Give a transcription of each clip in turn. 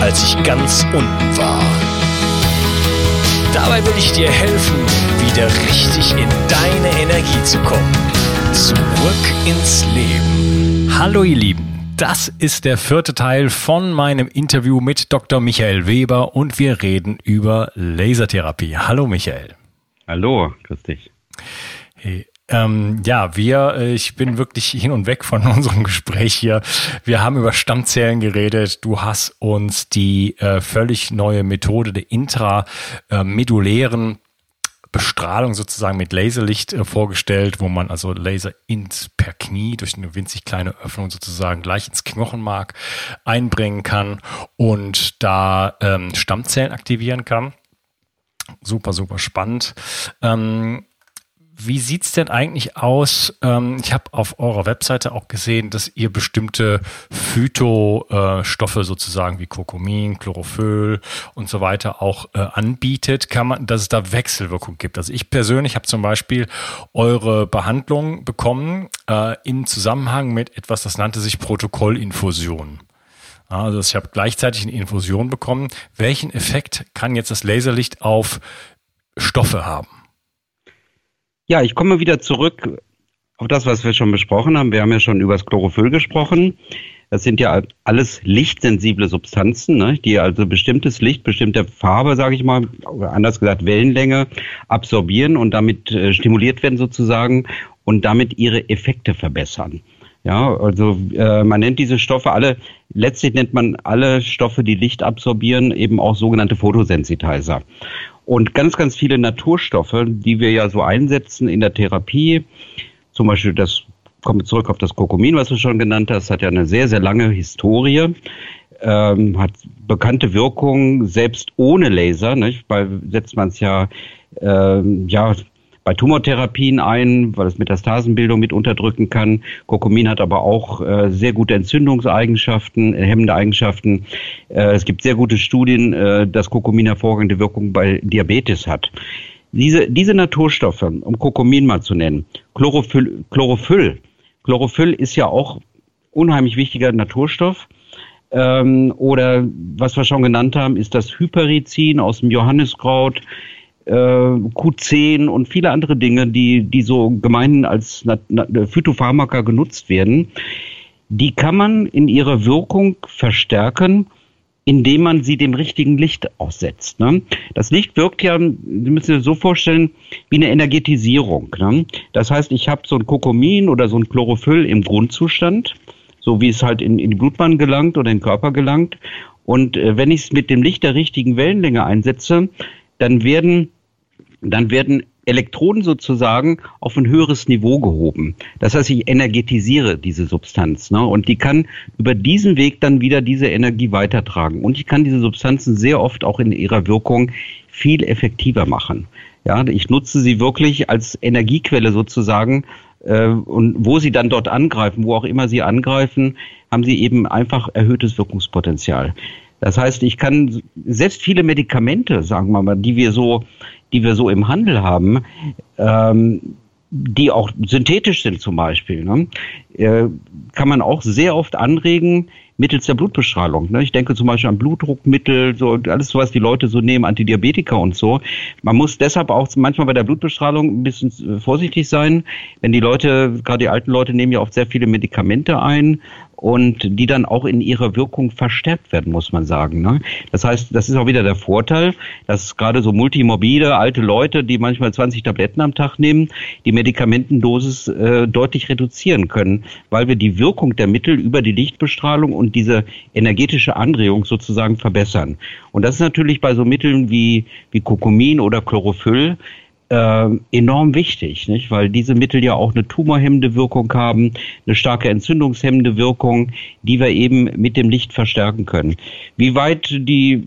als ich ganz unten war. Dabei will ich dir helfen, wieder richtig in deine Energie zu kommen. Zurück ins Leben. Hallo ihr Lieben. Das ist der vierte Teil von meinem Interview mit Dr. Michael Weber und wir reden über Lasertherapie. Hallo Michael. Hallo, grüß dich. Hey, ähm, ja, wir, äh, ich bin wirklich hin und weg von unserem Gespräch hier. Wir haben über Stammzellen geredet. Du hast uns die äh, völlig neue Methode der intramedulären Bestrahlung sozusagen mit Laserlicht äh, vorgestellt, wo man also Laser ins per Knie durch eine winzig kleine Öffnung sozusagen gleich ins Knochenmark einbringen kann und da ähm, Stammzellen aktivieren kann. Super, super spannend. Ähm, wie sieht's denn eigentlich aus? Ähm, ich habe auf eurer Webseite auch gesehen, dass ihr bestimmte Phytostoffe sozusagen wie Kurkumin, Chlorophyll und so weiter auch äh, anbietet. Kann man, dass es da Wechselwirkung gibt? Also ich persönlich habe zum Beispiel eure Behandlung bekommen äh, im Zusammenhang mit etwas, das nannte sich Protokollinfusion. Also ich habe gleichzeitig eine Infusion bekommen. Welchen Effekt kann jetzt das Laserlicht auf Stoffe haben? Ja, ich komme wieder zurück auf das, was wir schon besprochen haben. Wir haben ja schon über das Chlorophyll gesprochen. Das sind ja alles lichtsensible Substanzen, ne, die also bestimmtes Licht, bestimmte Farbe, sage ich mal, oder anders gesagt Wellenlänge absorbieren und damit äh, stimuliert werden sozusagen und damit ihre Effekte verbessern. Ja, also äh, man nennt diese Stoffe alle, letztlich nennt man alle Stoffe, die Licht absorbieren, eben auch sogenannte Photosensitizer. Und ganz, ganz viele Naturstoffe, die wir ja so einsetzen in der Therapie, zum Beispiel das, kommen zurück auf das Kokomin, was du schon genannt hast, hat ja eine sehr, sehr lange Historie, ähm, hat bekannte Wirkungen, selbst ohne Laser, nicht? weil setzt man es ja, ähm, ja bei Tumortherapien ein, weil es Metastasenbildung mit unterdrücken kann. Kurkumin hat aber auch äh, sehr gute Entzündungseigenschaften, äh, hemmende Eigenschaften. Äh, es gibt sehr gute Studien, äh, dass Kurkumin hervorragende Wirkung bei Diabetes hat. Diese, diese Naturstoffe, um Kurkumin mal zu nennen, Chlorophyll, Chlorophyll, Chlorophyll ist ja auch unheimlich wichtiger Naturstoff. Ähm, oder was wir schon genannt haben, ist das Hyperizin aus dem Johanniskraut Q10 und viele andere Dinge, die, die so gemeinhin als Phytopharmaka genutzt werden, die kann man in ihrer Wirkung verstärken, indem man sie dem richtigen Licht aussetzt. Ne? Das Licht wirkt ja, Sie müssen sich so vorstellen, wie eine Energetisierung. Ne? Das heißt, ich habe so ein Kokomin oder so ein Chlorophyll im Grundzustand, so wie es halt in, in die Blutbahn gelangt oder in den Körper gelangt. Und äh, wenn ich es mit dem Licht der richtigen Wellenlänge einsetze, dann werden dann werden Elektronen sozusagen auf ein höheres Niveau gehoben. Das heißt, ich energetisiere diese Substanz ne? und die kann über diesen Weg dann wieder diese Energie weitertragen. Und ich kann diese Substanzen sehr oft auch in ihrer Wirkung viel effektiver machen. Ja, ich nutze sie wirklich als Energiequelle sozusagen äh, und wo sie dann dort angreifen, wo auch immer sie angreifen, haben sie eben einfach erhöhtes Wirkungspotenzial. Das heißt, ich kann selbst viele Medikamente, sagen wir mal, die wir so die wir so im Handel haben, ähm, die auch synthetisch sind zum Beispiel, ne, äh, kann man auch sehr oft anregen mittels der Blutbestrahlung. Ne? Ich denke zum Beispiel an Blutdruckmittel, so alles so, was die Leute so nehmen, Antidiabetika und so. Man muss deshalb auch manchmal bei der Blutbestrahlung ein bisschen vorsichtig sein, wenn die Leute, gerade die alten Leute nehmen ja oft sehr viele Medikamente ein und die dann auch in ihrer Wirkung verstärkt werden, muss man sagen. Ne? Das heißt, das ist auch wieder der Vorteil, dass gerade so multimorbide alte Leute, die manchmal 20 Tabletten am Tag nehmen, die Medikamentendosis äh, deutlich reduzieren können, weil wir die Wirkung der Mittel über die Lichtbestrahlung und diese energetische Anregung sozusagen verbessern. Und das ist natürlich bei so Mitteln wie, wie Kokumin oder Chlorophyll äh, enorm wichtig, nicht? weil diese Mittel ja auch eine tumorhemmende Wirkung haben, eine starke entzündungshemmende Wirkung, die wir eben mit dem Licht verstärken können. Wie weit die,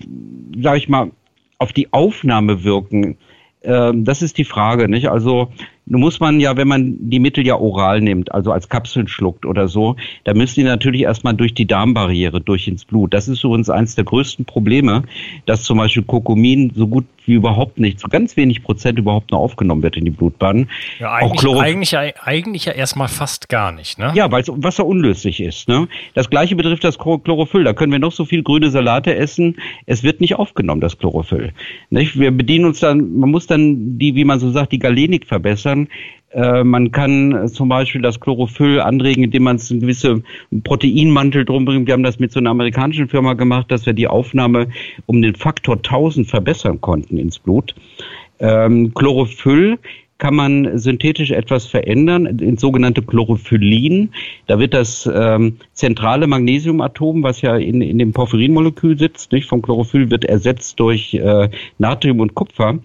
sag ich mal, auf die Aufnahme wirken, äh, das ist die Frage. Nicht? Also nun muss man ja, wenn man die Mittel ja oral nimmt, also als Kapseln schluckt oder so, da müssen die natürlich erstmal durch die Darmbarriere, durch ins Blut. Das ist uns eines der größten Probleme, dass zum Beispiel Kokumin so gut wie überhaupt nicht, so ganz wenig Prozent überhaupt noch aufgenommen wird in die Blutbahn. Ja, eigentlich, Auch eigentlich, eigentlich ja erstmal fast gar nicht, ne? Ja, weil Wasser unlöslich ist. Ne? Das gleiche betrifft das Chlorophyll. Da können wir noch so viel grüne Salate essen. Es wird nicht aufgenommen, das Chlorophyll. Nicht? Wir bedienen uns dann, man muss dann die, wie man so sagt, die Galenik verbessern. Äh, man kann zum Beispiel das Chlorophyll anregen, indem man es einen gewissen Proteinmantel drum bringt. Wir haben das mit so einer amerikanischen Firma gemacht, dass wir die Aufnahme um den Faktor 1000 verbessern konnten ins Blut. Ähm, Chlorophyll kann man synthetisch etwas verändern, ins sogenannte Chlorophyllin. Da wird das ähm, zentrale Magnesiumatom, was ja in, in dem Porphyrinmolekül sitzt, nicht vom Chlorophyll, wird ersetzt durch äh, Natrium und Kupfer.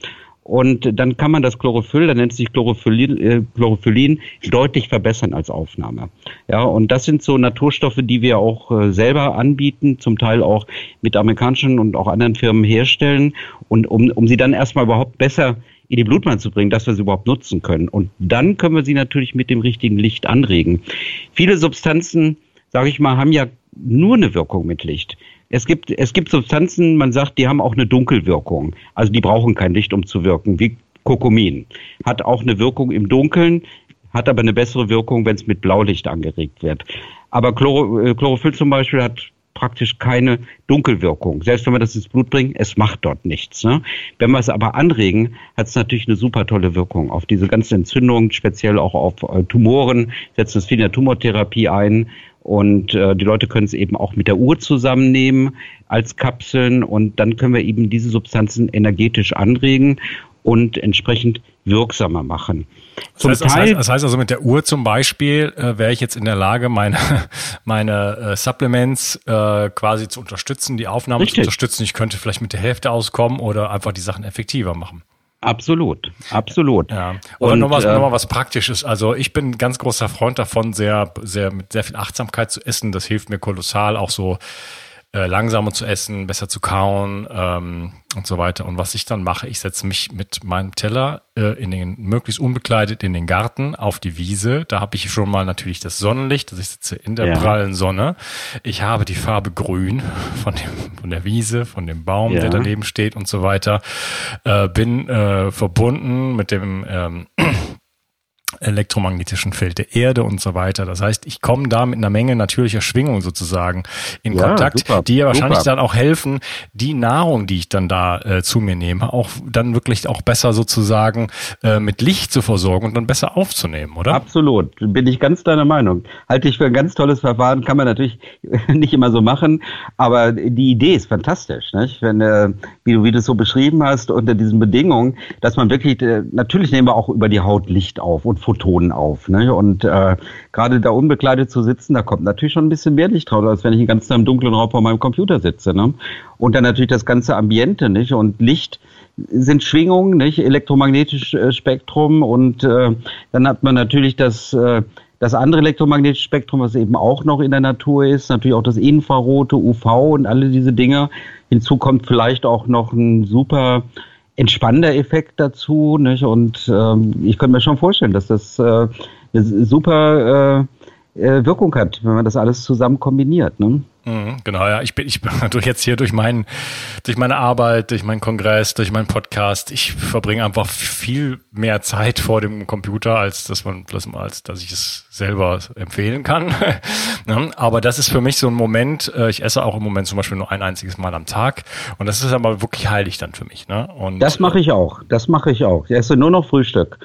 Und dann kann man das Chlorophyll, da nennt sich Chlorophyllin, äh, Chlorophyllin, deutlich verbessern als Aufnahme. Ja, und das sind so Naturstoffe, die wir auch äh, selber anbieten, zum Teil auch mit amerikanischen und auch anderen Firmen herstellen. Und um, um sie dann erstmal überhaupt besser in die Blutbahn zu bringen, dass wir sie überhaupt nutzen können. Und dann können wir sie natürlich mit dem richtigen Licht anregen. Viele Substanzen, sage ich mal, haben ja nur eine Wirkung mit Licht. Es gibt, es gibt Substanzen, man sagt, die haben auch eine Dunkelwirkung. Also die brauchen kein Licht, um zu wirken, wie Kokumin. Hat auch eine Wirkung im Dunkeln, hat aber eine bessere Wirkung, wenn es mit Blaulicht angeregt wird. Aber Chloro, äh, Chlorophyll zum Beispiel hat praktisch keine Dunkelwirkung. Selbst wenn wir das ins Blut bringen, es macht dort nichts. Ne? Wenn wir es aber anregen, hat es natürlich eine super tolle Wirkung auf diese ganzen Entzündungen, speziell auch auf äh, Tumoren, setzen es viel in der Tumortherapie ein und äh, die Leute können es eben auch mit der Uhr zusammennehmen als Kapseln und dann können wir eben diese Substanzen energetisch anregen und entsprechend wirksamer machen. Das heißt, das, heißt, das heißt, also mit der Uhr zum Beispiel äh, wäre ich jetzt in der Lage, meine, meine äh, Supplements äh, quasi zu unterstützen, die Aufnahme Richtig. zu unterstützen. Ich könnte vielleicht mit der Hälfte auskommen oder einfach die Sachen effektiver machen. Absolut, absolut. Ja. Oder noch was, äh, noch was Praktisches. Also ich bin ein ganz großer Freund davon, sehr, sehr mit sehr viel Achtsamkeit zu essen. Das hilft mir kolossal, auch so äh, langsamer zu essen, besser zu kauen ähm, und so weiter. Und was ich dann mache, ich setze mich mit meinem Teller äh, in den möglichst unbekleidet in den Garten auf die Wiese. Da habe ich schon mal natürlich das Sonnenlicht, also ich sitze in der ja. prallen Sonne. Ich habe die Farbe Grün von dem von der Wiese, von dem Baum, ja. der daneben steht und so weiter. Äh, bin äh, verbunden mit dem ähm, elektromagnetischen Feld der Erde und so weiter. Das heißt, ich komme da mit einer Menge natürlicher Schwingung sozusagen in ja, Kontakt, super, die ja wahrscheinlich super. dann auch helfen, die Nahrung, die ich dann da äh, zu mir nehme, auch dann wirklich auch besser sozusagen äh, mit Licht zu versorgen und dann besser aufzunehmen, oder? Absolut, bin ich ganz deiner Meinung. Halte ich für ein ganz tolles Verfahren, kann man natürlich nicht immer so machen, aber die Idee ist fantastisch, nicht? Wenn äh, wie du wie du es so beschrieben hast unter diesen Bedingungen, dass man wirklich äh, natürlich nehmen wir auch über die Haut Licht auf und Photonen auf. Ne? Und äh, gerade da unbekleidet zu sitzen, da kommt natürlich schon ein bisschen mehr Licht drauf, als wenn ich den ganzen Tag im dunklen Raum vor meinem Computer sitze. Ne? Und dann natürlich das ganze Ambiente, nicht? Und Licht sind Schwingungen, nicht elektromagnetisches äh, Spektrum und äh, dann hat man natürlich das äh, das andere elektromagnetische Spektrum, was eben auch noch in der Natur ist, natürlich auch das Infrarote, UV und alle diese Dinge. Hinzu kommt vielleicht auch noch ein super entspannender Effekt dazu. Nicht? Und ähm, ich könnte mir schon vorstellen, dass das äh, super äh, äh, Wirkung hat, wenn man das alles zusammen kombiniert. Ne? Mhm, genau, ja. Ich bin, ich bin durch jetzt hier durch meinen, durch meine Arbeit, durch meinen Kongress, durch meinen Podcast. Ich verbringe einfach viel mehr Zeit vor dem Computer, als dass man, als dass ich es selber empfehlen kann. aber das ist für mich so ein Moment. Äh, ich esse auch im Moment zum Beispiel nur ein einziges Mal am Tag, und das ist aber wirklich heilig dann für mich. Ne? Und das mache ich auch. Das mache ich auch. Ich esse nur noch Frühstück.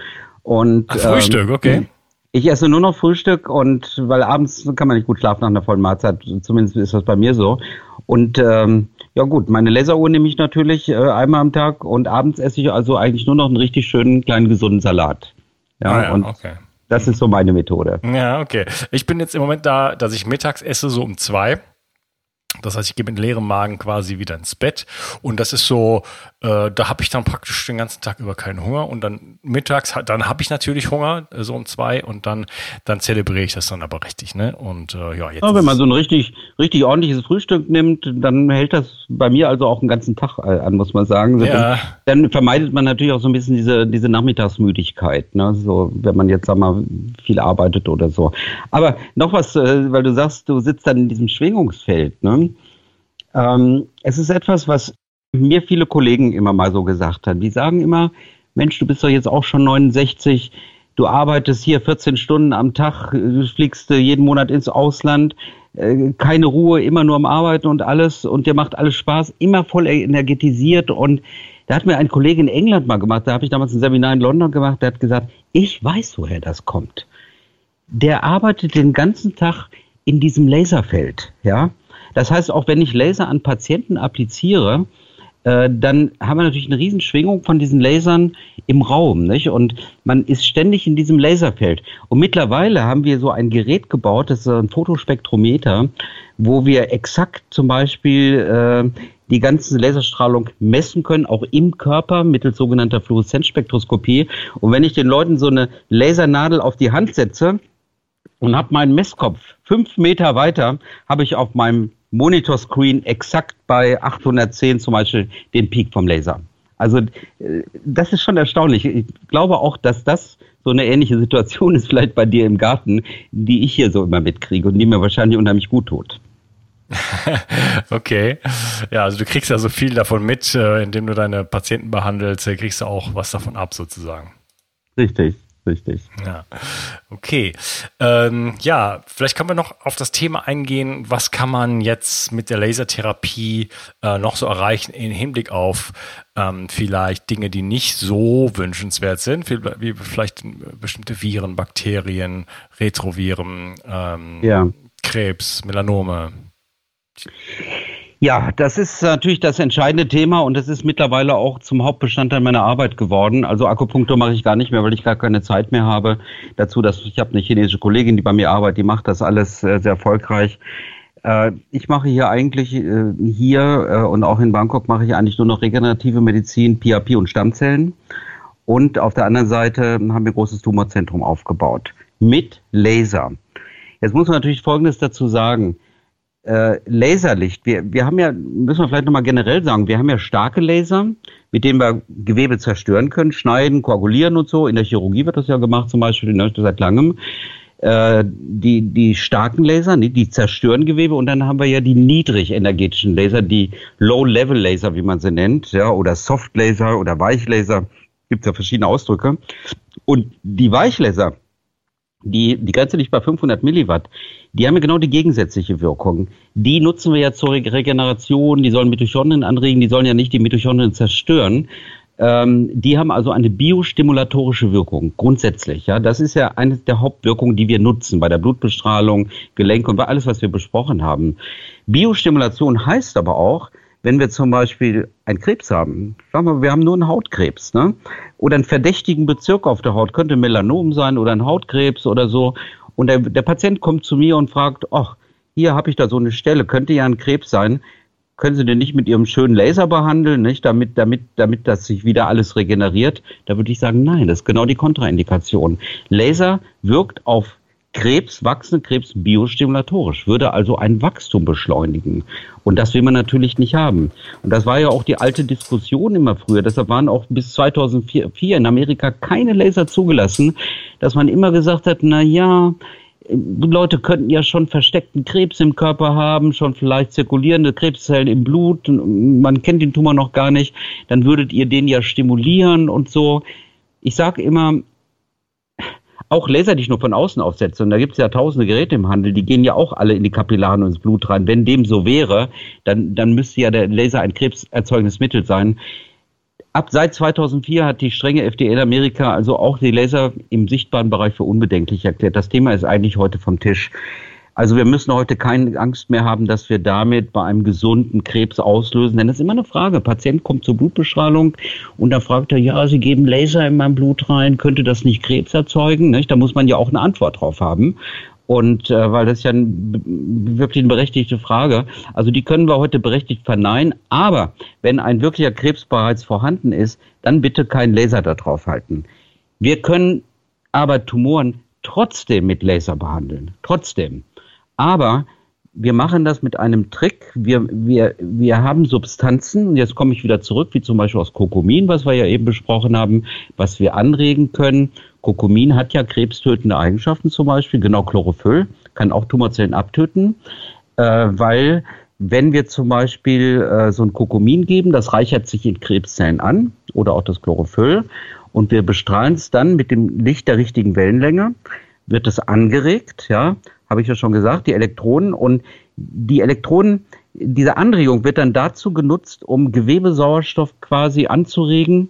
Und Ach, Frühstück, ähm, okay. Ich esse nur noch Frühstück und weil abends kann man nicht gut schlafen nach einer vollen Mahlzeit, zumindest ist das bei mir so. Und ähm, ja gut, meine Laseruhr nehme ich natürlich äh, einmal am Tag und abends esse ich also eigentlich nur noch einen richtig schönen kleinen gesunden Salat. Ja, ah ja und okay. das ist so meine Methode. Ja, okay. Ich bin jetzt im Moment da, dass ich mittags esse so um zwei. Das heißt, ich gehe mit leerem Magen quasi wieder ins Bett. Und das ist so, äh, da habe ich dann praktisch den ganzen Tag über keinen Hunger. Und dann mittags, dann habe ich natürlich Hunger, äh, so um zwei. Und dann, dann zelebriere ich das dann aber richtig. Ne? Und äh, ja, jetzt. Ja, wenn man so ein richtig, richtig ordentliches Frühstück nimmt, dann hält das bei mir also auch einen ganzen Tag äh, an, muss man sagen. Ja. Dann vermeidet man natürlich auch so ein bisschen diese, diese Nachmittagsmüdigkeit. Ne? So, wenn man jetzt, sag mal, viel arbeitet oder so. Aber noch was, äh, weil du sagst, du sitzt dann in diesem Schwingungsfeld. Ne? Ähm, es ist etwas, was mir viele Kollegen immer mal so gesagt haben. Die sagen immer, Mensch, du bist doch jetzt auch schon 69, du arbeitest hier 14 Stunden am Tag, du fliegst jeden Monat ins Ausland, äh, keine Ruhe, immer nur am Arbeiten und alles und dir macht alles Spaß, immer voll energetisiert und da hat mir ein Kollege in England mal gemacht, da habe ich damals ein Seminar in London gemacht, der hat gesagt, ich weiß, woher das kommt. Der arbeitet den ganzen Tag in diesem Laserfeld, ja. Das heißt, auch wenn ich Laser an Patienten appliziere, äh, dann haben wir natürlich eine Riesenschwingung von diesen Lasern im Raum, nicht? Und man ist ständig in diesem Laserfeld. Und mittlerweile haben wir so ein Gerät gebaut, das ist ein Fotospektrometer, wo wir exakt zum Beispiel äh, die ganze Laserstrahlung messen können, auch im Körper mittels sogenannter Fluoreszenzspektroskopie. Und wenn ich den Leuten so eine Lasernadel auf die Hand setze und habe meinen Messkopf fünf Meter weiter, habe ich auf meinem Monitorscreen exakt bei 810 zum Beispiel den Peak vom Laser. Also äh, das ist schon erstaunlich. Ich glaube auch, dass das so eine ähnliche Situation ist vielleicht bei dir im Garten, die ich hier so immer mitkriege und die mir wahrscheinlich unheimlich gut tut. okay. Ja, also du kriegst ja so viel davon mit, äh, indem du deine Patienten behandelst, kriegst du auch was davon ab sozusagen. Richtig richtig. Ja, okay. Ähm, ja, vielleicht können wir noch auf das Thema eingehen, was kann man jetzt mit der Lasertherapie äh, noch so erreichen im Hinblick auf ähm, vielleicht Dinge, die nicht so wünschenswert sind, wie, vielleicht bestimmte Viren, Bakterien, Retroviren, ähm, ja. Krebs, Melanome. Ja, das ist natürlich das entscheidende Thema und das ist mittlerweile auch zum Hauptbestandteil meiner Arbeit geworden. Also Akupunktur mache ich gar nicht mehr, weil ich gar keine Zeit mehr habe dazu. Dass ich habe eine chinesische Kollegin, die bei mir arbeitet, die macht das alles sehr, sehr erfolgreich. Äh, ich mache hier eigentlich äh, hier äh, und auch in Bangkok mache ich eigentlich nur noch regenerative Medizin, PRP und Stammzellen. Und auf der anderen Seite haben wir ein großes Tumorzentrum aufgebaut mit Laser. Jetzt muss man natürlich Folgendes dazu sagen äh, Laserlicht. Wir, wir haben ja, müssen wir vielleicht nochmal generell sagen, wir haben ja starke Laser, mit denen wir Gewebe zerstören können, schneiden, koagulieren und so. In der Chirurgie wird das ja gemacht, zum Beispiel in seit langem. Äh, die, die starken Laser, die, die zerstören Gewebe und dann haben wir ja die niedrig energetischen Laser, die Low-Level-Laser, wie man sie nennt, ja, oder Soft-Laser oder Weichlaser. Gibt ja verschiedene Ausdrücke. Und die Weichlaser, die, die Grenze liegt bei 500 Milliwatt. Die haben ja genau die gegensätzliche Wirkung. Die nutzen wir ja zur Regeneration, die sollen Mitochondrien anregen, die sollen ja nicht die Mitochondrien zerstören. Ähm, die haben also eine biostimulatorische Wirkung, grundsätzlich. Ja, Das ist ja eine der Hauptwirkungen, die wir nutzen bei der Blutbestrahlung, Gelenke und bei alles, was wir besprochen haben. Biostimulation heißt aber auch, wenn wir zum Beispiel einen Krebs haben, sagen wir, wir haben nur einen Hautkrebs, ne? oder einen verdächtigen Bezirk auf der Haut, könnte Melanom sein oder ein Hautkrebs oder so, und der, der Patient kommt zu mir und fragt, ach, hier habe ich da so eine Stelle, könnte ja ein Krebs sein, können Sie denn nicht mit Ihrem schönen Laser behandeln, nicht? Damit, damit, damit das sich wieder alles regeneriert? Da würde ich sagen, nein, das ist genau die Kontraindikation. Laser wirkt auf Krebs, wachsende Krebs biostimulatorisch, würde also ein Wachstum beschleunigen. Und das will man natürlich nicht haben. Und das war ja auch die alte Diskussion immer früher. Deshalb waren auch bis 2004 in Amerika keine Laser zugelassen, dass man immer gesagt hat, na ja, Leute könnten ja schon versteckten Krebs im Körper haben, schon vielleicht zirkulierende Krebszellen im Blut. Man kennt den Tumor noch gar nicht. Dann würdet ihr den ja stimulieren und so. Ich sage immer, auch Laser, ich nur von außen aufsetze, und da gibt es ja tausende Geräte im Handel, die gehen ja auch alle in die Kapillaren und ins Blut rein. Wenn dem so wäre, dann, dann müsste ja der Laser ein krebserzeugendes Mittel sein. Ab seit 2004 hat die strenge FDA in Amerika also auch die Laser im sichtbaren Bereich für unbedenklich erklärt. Das Thema ist eigentlich heute vom Tisch. Also wir müssen heute keine Angst mehr haben, dass wir damit bei einem gesunden Krebs auslösen. Denn das ist immer eine Frage. Patient kommt zur Blutbestrahlung und da fragt er, ja, Sie geben Laser in mein Blut rein, könnte das nicht Krebs erzeugen? Da muss man ja auch eine Antwort drauf haben. Und äh, weil das ist ja ein, wirklich eine berechtigte Frage. Also die können wir heute berechtigt verneinen. Aber wenn ein wirklicher Krebs bereits vorhanden ist, dann bitte keinen Laser da drauf halten. Wir können aber Tumoren trotzdem mit Laser behandeln. Trotzdem. Aber wir machen das mit einem Trick. Wir, wir, wir haben Substanzen, jetzt komme ich wieder zurück, wie zum Beispiel aus Kokomin, was wir ja eben besprochen haben, was wir anregen können. Kokomin hat ja krebstötende Eigenschaften zum Beispiel, genau Chlorophyll, kann auch Tumorzellen abtöten, äh, weil wenn wir zum Beispiel äh, so ein Kokomin geben, das reichert sich in Krebszellen an oder auch das Chlorophyll und wir bestrahlen es dann mit dem Licht der richtigen Wellenlänge, wird es angeregt, ja, habe ich ja schon gesagt, die Elektronen. Und die Elektronen, diese Anregung wird dann dazu genutzt, um Gewebesauerstoff quasi anzuregen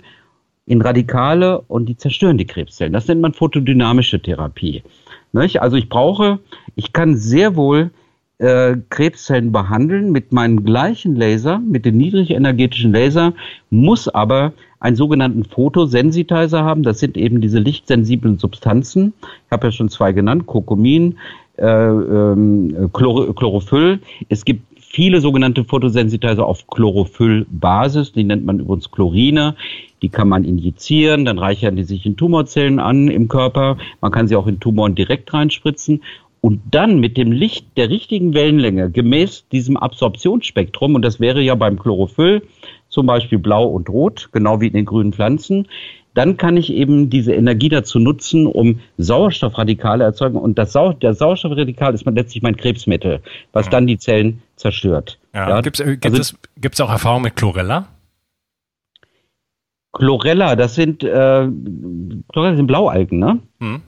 in Radikale und die zerstören die Krebszellen. Das nennt man photodynamische Therapie. Nicht? Also ich brauche, ich kann sehr wohl äh, Krebszellen behandeln mit meinem gleichen Laser, mit dem niedrigenergetischen Laser, muss aber einen sogenannten Photosensitizer haben. Das sind eben diese lichtsensiblen Substanzen. Ich habe ja schon zwei genannt, Kokomin, äh, ähm, Chlor Chlorophyll. Es gibt viele sogenannte Photosensitizer auf Chlorophyllbasis, die nennt man übrigens Chlorine. Die kann man injizieren, dann reichern die sich in Tumorzellen an im Körper. Man kann sie auch in Tumoren direkt reinspritzen. Und dann mit dem Licht der richtigen Wellenlänge, gemäß diesem Absorptionsspektrum, und das wäre ja beim Chlorophyll zum Beispiel blau und rot, genau wie in den grünen Pflanzen, dann kann ich eben diese Energie dazu nutzen, um Sauerstoffradikale erzeugen. Und das Sau der Sauerstoffradikal ist letztlich mein Krebsmittel, was ja. dann die Zellen zerstört. Ja. ja? Gibt es also, gibt's auch Erfahrung mit Chlorella? Chlorella, das sind, äh, Chlorella sind Blaualgen, ne? Hm.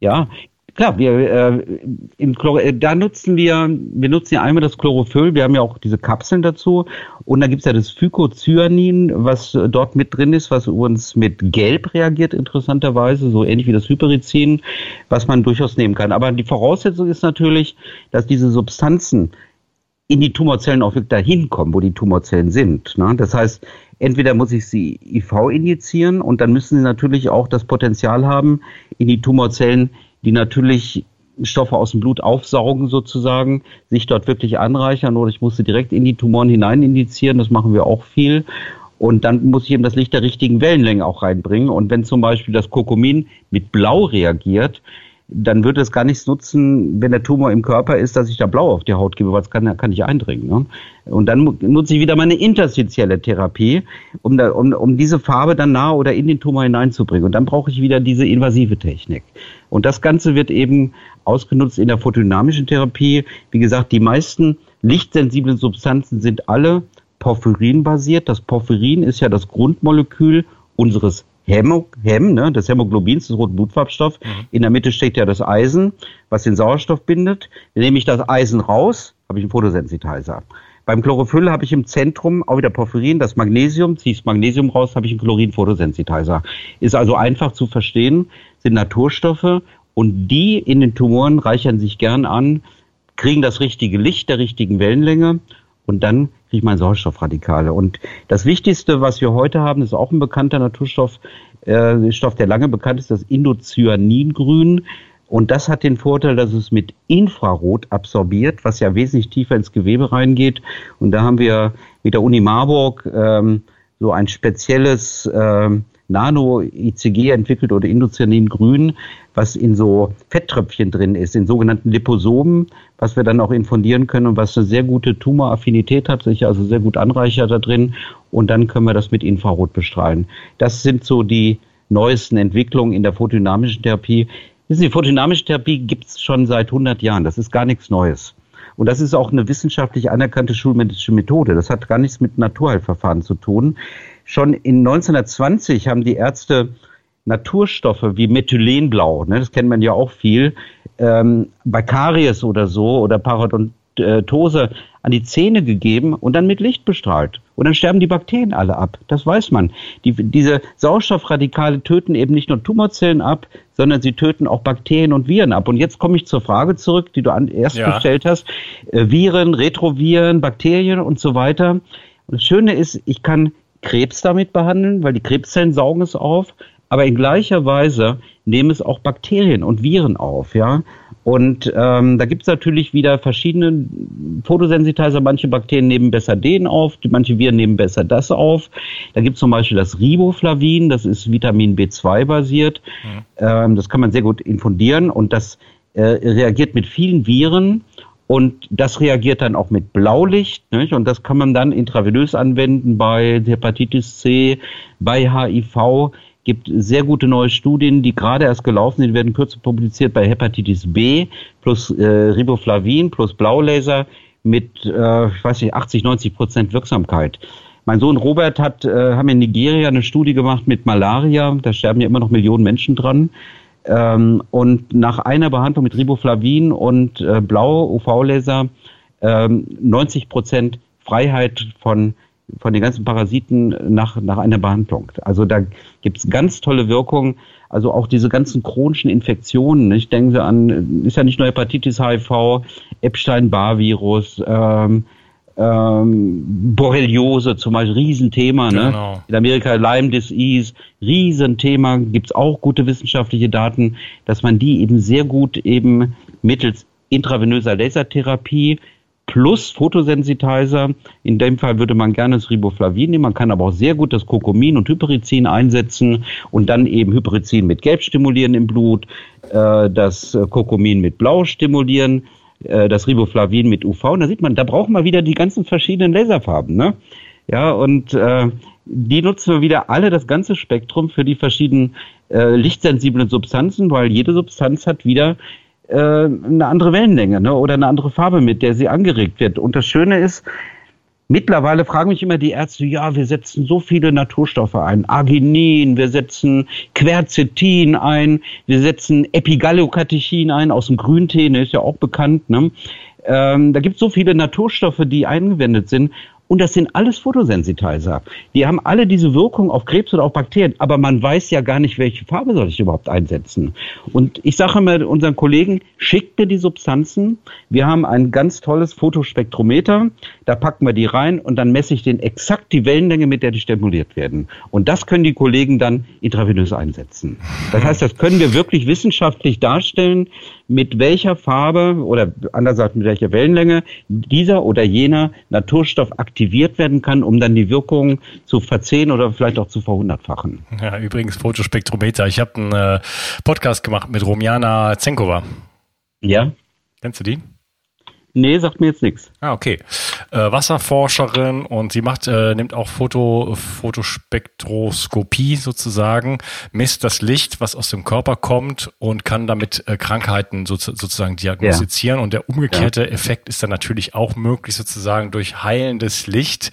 Ja, klar, wir äh, im Chlor äh, da nutzen wir, wir nutzen ja einmal das Chlorophyll, wir haben ja auch diese Kapseln dazu und da gibt's ja das Phycocyanin, was dort mit drin ist, was übrigens mit Gelb reagiert, interessanterweise, so ähnlich wie das Hyperizin, was man durchaus nehmen kann. Aber die Voraussetzung ist natürlich, dass diese Substanzen in die Tumorzellen auch wirklich dahin kommen, wo die Tumorzellen sind. Ne? Das heißt, entweder muss ich sie IV injizieren und dann müssen sie natürlich auch das Potenzial haben, in die Tumorzellen die natürlich Stoffe aus dem Blut aufsaugen sozusagen, sich dort wirklich anreichern oder ich muss sie direkt in die Tumoren hinein indizieren, das machen wir auch viel. Und dann muss ich eben das Licht der richtigen Wellenlänge auch reinbringen. Und wenn zum Beispiel das Kokomin mit Blau reagiert, dann würde es gar nichts nutzen, wenn der Tumor im Körper ist, dass ich da Blau auf die Haut gebe, weil es kann, kann nicht eindringen. Ne? Und dann nutze ich wieder meine interstitielle Therapie, um, da, um, um diese Farbe dann nahe oder in den Tumor hineinzubringen. Und dann brauche ich wieder diese invasive Technik. Und das Ganze wird eben ausgenutzt in der photodynamischen Therapie. Wie gesagt, die meisten lichtsensiblen Substanzen sind alle Porphyrin-basiert. Das Porphyrin ist ja das Grundmolekül unseres Hämo, Hem, ne, des Hämoglobins, des roten Blutfarbstoffs. Mhm. In der Mitte steckt ja das Eisen, was den Sauerstoff bindet. Nehme ich das Eisen raus, habe ich einen Photosensitizer. Beim Chlorophyll habe ich im Zentrum auch wieder Porphyrin, das Magnesium, ziehe ich das Magnesium raus, habe ich einen Chlorin-Photosensitizer. Ist also einfach zu verstehen, sind Naturstoffe und die in den Tumoren reichern sich gern an, kriegen das richtige Licht der richtigen Wellenlänge und dann kriege ich meine Sauerstoffradikale. Und das Wichtigste, was wir heute haben, ist auch ein bekannter Naturstoff, äh, Stoff, der lange bekannt ist, das Indocyaningrün. Und das hat den Vorteil, dass es mit Infrarot absorbiert, was ja wesentlich tiefer ins Gewebe reingeht. Und da haben wir mit der Uni Marburg ähm, so ein spezielles ähm, Nano-ICG entwickelt oder Indocyanin Grün, was in so Fetttröpfchen drin ist, in sogenannten Liposomen, was wir dann auch infundieren können und was eine sehr gute Tumoraffinität hat, sich also sehr gut anreichert da drin. Und dann können wir das mit Infrarot bestrahlen. Das sind so die neuesten Entwicklungen in der photodynamischen Therapie. Wissen Sie, photodynamische Therapie gibt es schon seit 100 Jahren. Das ist gar nichts Neues. Und das ist auch eine wissenschaftlich anerkannte schulmedizinische Methode. Das hat gar nichts mit Naturheilverfahren zu tun. Schon in 1920 haben die Ärzte Naturstoffe wie Methylenblau, ne, das kennt man ja auch viel, ähm, bei Karies oder so oder Parodontose an die Zähne gegeben und dann mit Licht bestrahlt. Und dann sterben die Bakterien alle ab. Das weiß man. Die, diese Sauerstoffradikale töten eben nicht nur Tumorzellen ab, sondern sie töten auch Bakterien und Viren ab. Und jetzt komme ich zur Frage zurück, die du an, erst ja. gestellt hast. Äh, Viren, Retroviren, Bakterien und so weiter. Und das Schöne ist, ich kann Krebs damit behandeln, weil die Krebszellen saugen es auf. Aber in gleicher Weise nehmen es auch Bakterien und Viren auf, ja. Und ähm, da gibt es natürlich wieder verschiedene Photosensitizer. Manche Bakterien nehmen besser den auf, manche Viren nehmen besser das auf. Da gibt es zum Beispiel das Riboflavin, das ist Vitamin B2 basiert. Mhm. Ähm, das kann man sehr gut infundieren und das äh, reagiert mit vielen Viren. Und das reagiert dann auch mit Blaulicht. Nicht? Und das kann man dann intravenös anwenden bei Hepatitis C, bei HIV gibt sehr gute neue Studien, die gerade erst gelaufen sind, werden kürzlich publiziert bei Hepatitis B plus äh, Riboflavin plus Blaulaser mit, äh, ich weiß nicht, 80, 90 Prozent Wirksamkeit. Mein Sohn Robert hat, äh, haben in Nigeria eine Studie gemacht mit Malaria, da sterben ja immer noch Millionen Menschen dran. Ähm, und nach einer Behandlung mit Riboflavin und äh, Blau-UV-Laser ähm, 90 Prozent Freiheit von von den ganzen Parasiten nach, nach einer Behandlung. Also da gibt's ganz tolle Wirkungen. Also auch diese ganzen chronischen Infektionen. Ich denke an, ist ja nicht nur Hepatitis, HIV, Epstein-Barr-Virus, ähm, ähm, Borreliose zum Beispiel, Riesenthema. Ne? Genau. In Amerika Lyme Disease, Riesenthema. Gibt's auch gute wissenschaftliche Daten, dass man die eben sehr gut eben mittels intravenöser Lasertherapie plus Photosensitizer. In dem Fall würde man gerne das Riboflavin nehmen. Man kann aber auch sehr gut das Kokomin und Hyperizin einsetzen und dann eben Hyperizin mit Gelb stimulieren im Blut, äh, das Kokomin mit Blau stimulieren, äh, das Riboflavin mit UV. Und da sieht man, da brauchen wir wieder die ganzen verschiedenen Laserfarben. Ne? Ja, und äh, die nutzen wir wieder alle das ganze Spektrum für die verschiedenen äh, lichtsensiblen Substanzen, weil jede Substanz hat wieder äh, eine andere Wellenlänge ne? oder eine andere Farbe, mit der sie angeregt wird. Und das Schöne ist, Mittlerweile fragen mich immer die Ärzte, ja, wir setzen so viele Naturstoffe ein. Arginin, wir setzen Quercetin ein, wir setzen Epigallocatechin ein aus dem Grüntee, ne, ist ja auch bekannt. Ne? Ähm, da gibt es so viele Naturstoffe, die eingewendet sind. Und das sind alles Photosensitizer. Die haben alle diese Wirkung auf Krebs oder auf Bakterien, aber man weiß ja gar nicht, welche Farbe soll ich überhaupt einsetzen. Und ich sage immer unseren Kollegen, schickt mir die Substanzen. Wir haben ein ganz tolles Fotospektrometer. Da packen wir die rein und dann messe ich den exakt die Wellenlänge, mit der die stimuliert werden. Und das können die Kollegen dann intravenös einsetzen. Das heißt, das können wir wirklich wissenschaftlich darstellen, mit welcher Farbe oder andererseits mit welcher Wellenlänge dieser oder jener Naturstoff aktiviert werden kann, um dann die Wirkung zu verzehren oder vielleicht auch zu verhundertfachen. Ja, übrigens Fotospektrometer. Ich habe einen äh, Podcast gemacht mit Romjana Zenkova. Ja. Kennst du die? Nee, sagt mir jetzt nichts. Ah, okay. Äh, Wasserforscherin und sie macht, äh, nimmt auch Foto, Fotospektroskopie sozusagen, misst das Licht, was aus dem Körper kommt und kann damit äh, Krankheiten so, sozusagen diagnostizieren. Ja. Und der umgekehrte ja. Effekt ist dann natürlich auch möglich sozusagen durch heilendes Licht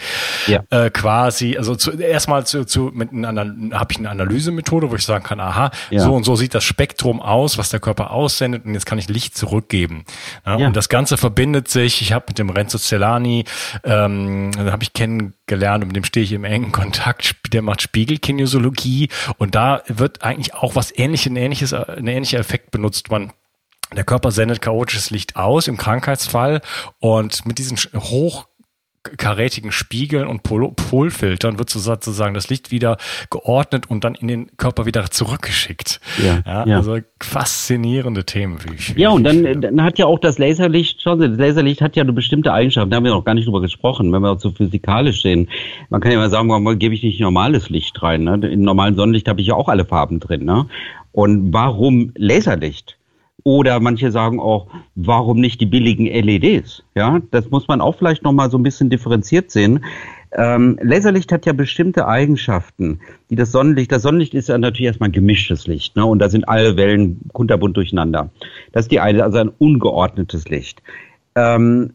ja. äh, quasi, also zu, erstmal zu, zu mit einer habe ich eine Analysemethode, wo ich sagen kann, aha, so und so sieht das Spektrum aus, was der Körper aussendet und jetzt kann ich Licht zurückgeben. Und das Ganze verbindet verbindet sich. Ich habe mit dem Renzo Cellani, ähm, habe ich kennengelernt und mit dem stehe ich im engen Kontakt. Der macht Spiegelkinesiologie und da wird eigentlich auch was ähnliches, ein ähnliches, ein ähnlicher Effekt benutzt. Man der Körper sendet chaotisches Licht aus im Krankheitsfall und mit diesen hoch karätigen Spiegeln und Pol Polfiltern wird sozusagen das Licht wieder geordnet und dann in den Körper wieder zurückgeschickt. Ja, ja, ja. Also faszinierende Themen. Wie ich, wie ja, und dann, dann hat ja auch das Laserlicht schon, das Laserlicht hat ja eine bestimmte Eigenschaft, da haben wir noch gar nicht drüber gesprochen, wenn wir auch so physikalisch sehen. Man kann ja mal sagen, warum gebe ich nicht normales Licht rein? Ne? In normalen Sonnenlicht habe ich ja auch alle Farben drin. Ne? Und warum Laserlicht? Oder manche sagen auch, warum nicht die billigen LEDs? Ja, das muss man auch vielleicht nochmal so ein bisschen differenziert sehen. Ähm, Laserlicht hat ja bestimmte Eigenschaften, die das Sonnenlicht, das Sonnenlicht ist ja natürlich erstmal gemischtes Licht, ne? Und da sind alle Wellen kunterbunt durcheinander. Das ist die eine, also ein ungeordnetes Licht. Ähm,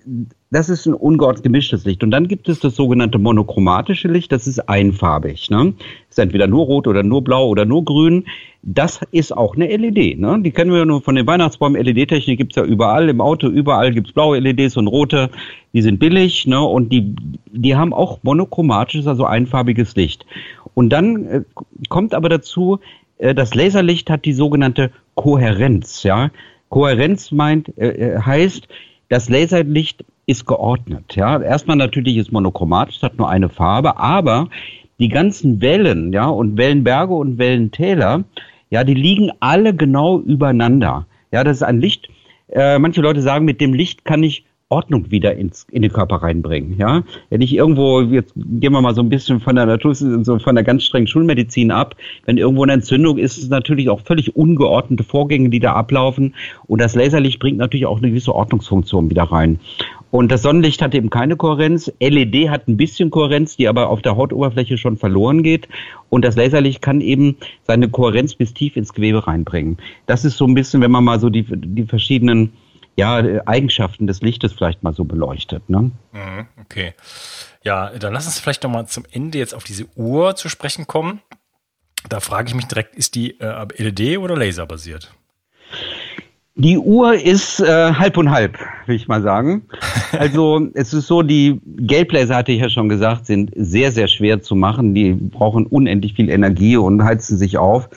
das ist ein ungeordnet gemischtes Licht. Und dann gibt es das sogenannte monochromatische Licht, das ist einfarbig. Ne? Ist entweder nur rot oder nur blau oder nur grün. Das ist auch eine LED. Ne? Die kennen wir nur von den Weihnachtsbäumen. LED-Technik gibt's ja überall, im Auto, überall gibt's blaue LEDs und rote. Die sind billig ne? und die, die haben auch monochromatisches, also einfarbiges Licht. Und dann äh, kommt aber dazu, äh, das Laserlicht hat die sogenannte Kohärenz. Ja? Kohärenz meint, äh, äh heißt, das Laserlicht ist geordnet. Ja, erstmal natürlich ist monochromatisch, hat nur eine Farbe, aber die ganzen Wellen, ja, und Wellenberge und Wellentäler, ja, die liegen alle genau übereinander. Ja, das ist ein Licht. Äh, manche Leute sagen, mit dem Licht kann ich Ordnung wieder ins, in den Körper reinbringen. Ja, wenn ich irgendwo, jetzt gehen wir mal so ein bisschen von der Natur, so von der ganz strengen Schulmedizin ab, wenn irgendwo eine Entzündung ist, ist es natürlich auch völlig ungeordnete Vorgänge, die da ablaufen. Und das Laserlicht bringt natürlich auch eine gewisse Ordnungsfunktion wieder rein. Und das Sonnenlicht hat eben keine Kohärenz. LED hat ein bisschen Kohärenz, die aber auf der Hautoberfläche schon verloren geht. Und das Laserlicht kann eben seine Kohärenz bis tief ins Gewebe reinbringen. Das ist so ein bisschen, wenn man mal so die, die verschiedenen ja, Eigenschaften des Lichtes vielleicht mal so beleuchtet. Ne? Mhm, okay. Ja, dann lass uns vielleicht nochmal zum Ende jetzt auf diese Uhr zu sprechen kommen. Da frage ich mich direkt, ist die äh, LED oder laserbasiert? Die Uhr ist äh, halb und halb, will ich mal sagen. Also es ist so, die Gelblaser, hatte ich ja schon gesagt, sind sehr, sehr schwer zu machen. Die brauchen unendlich viel Energie und heizen sich auf.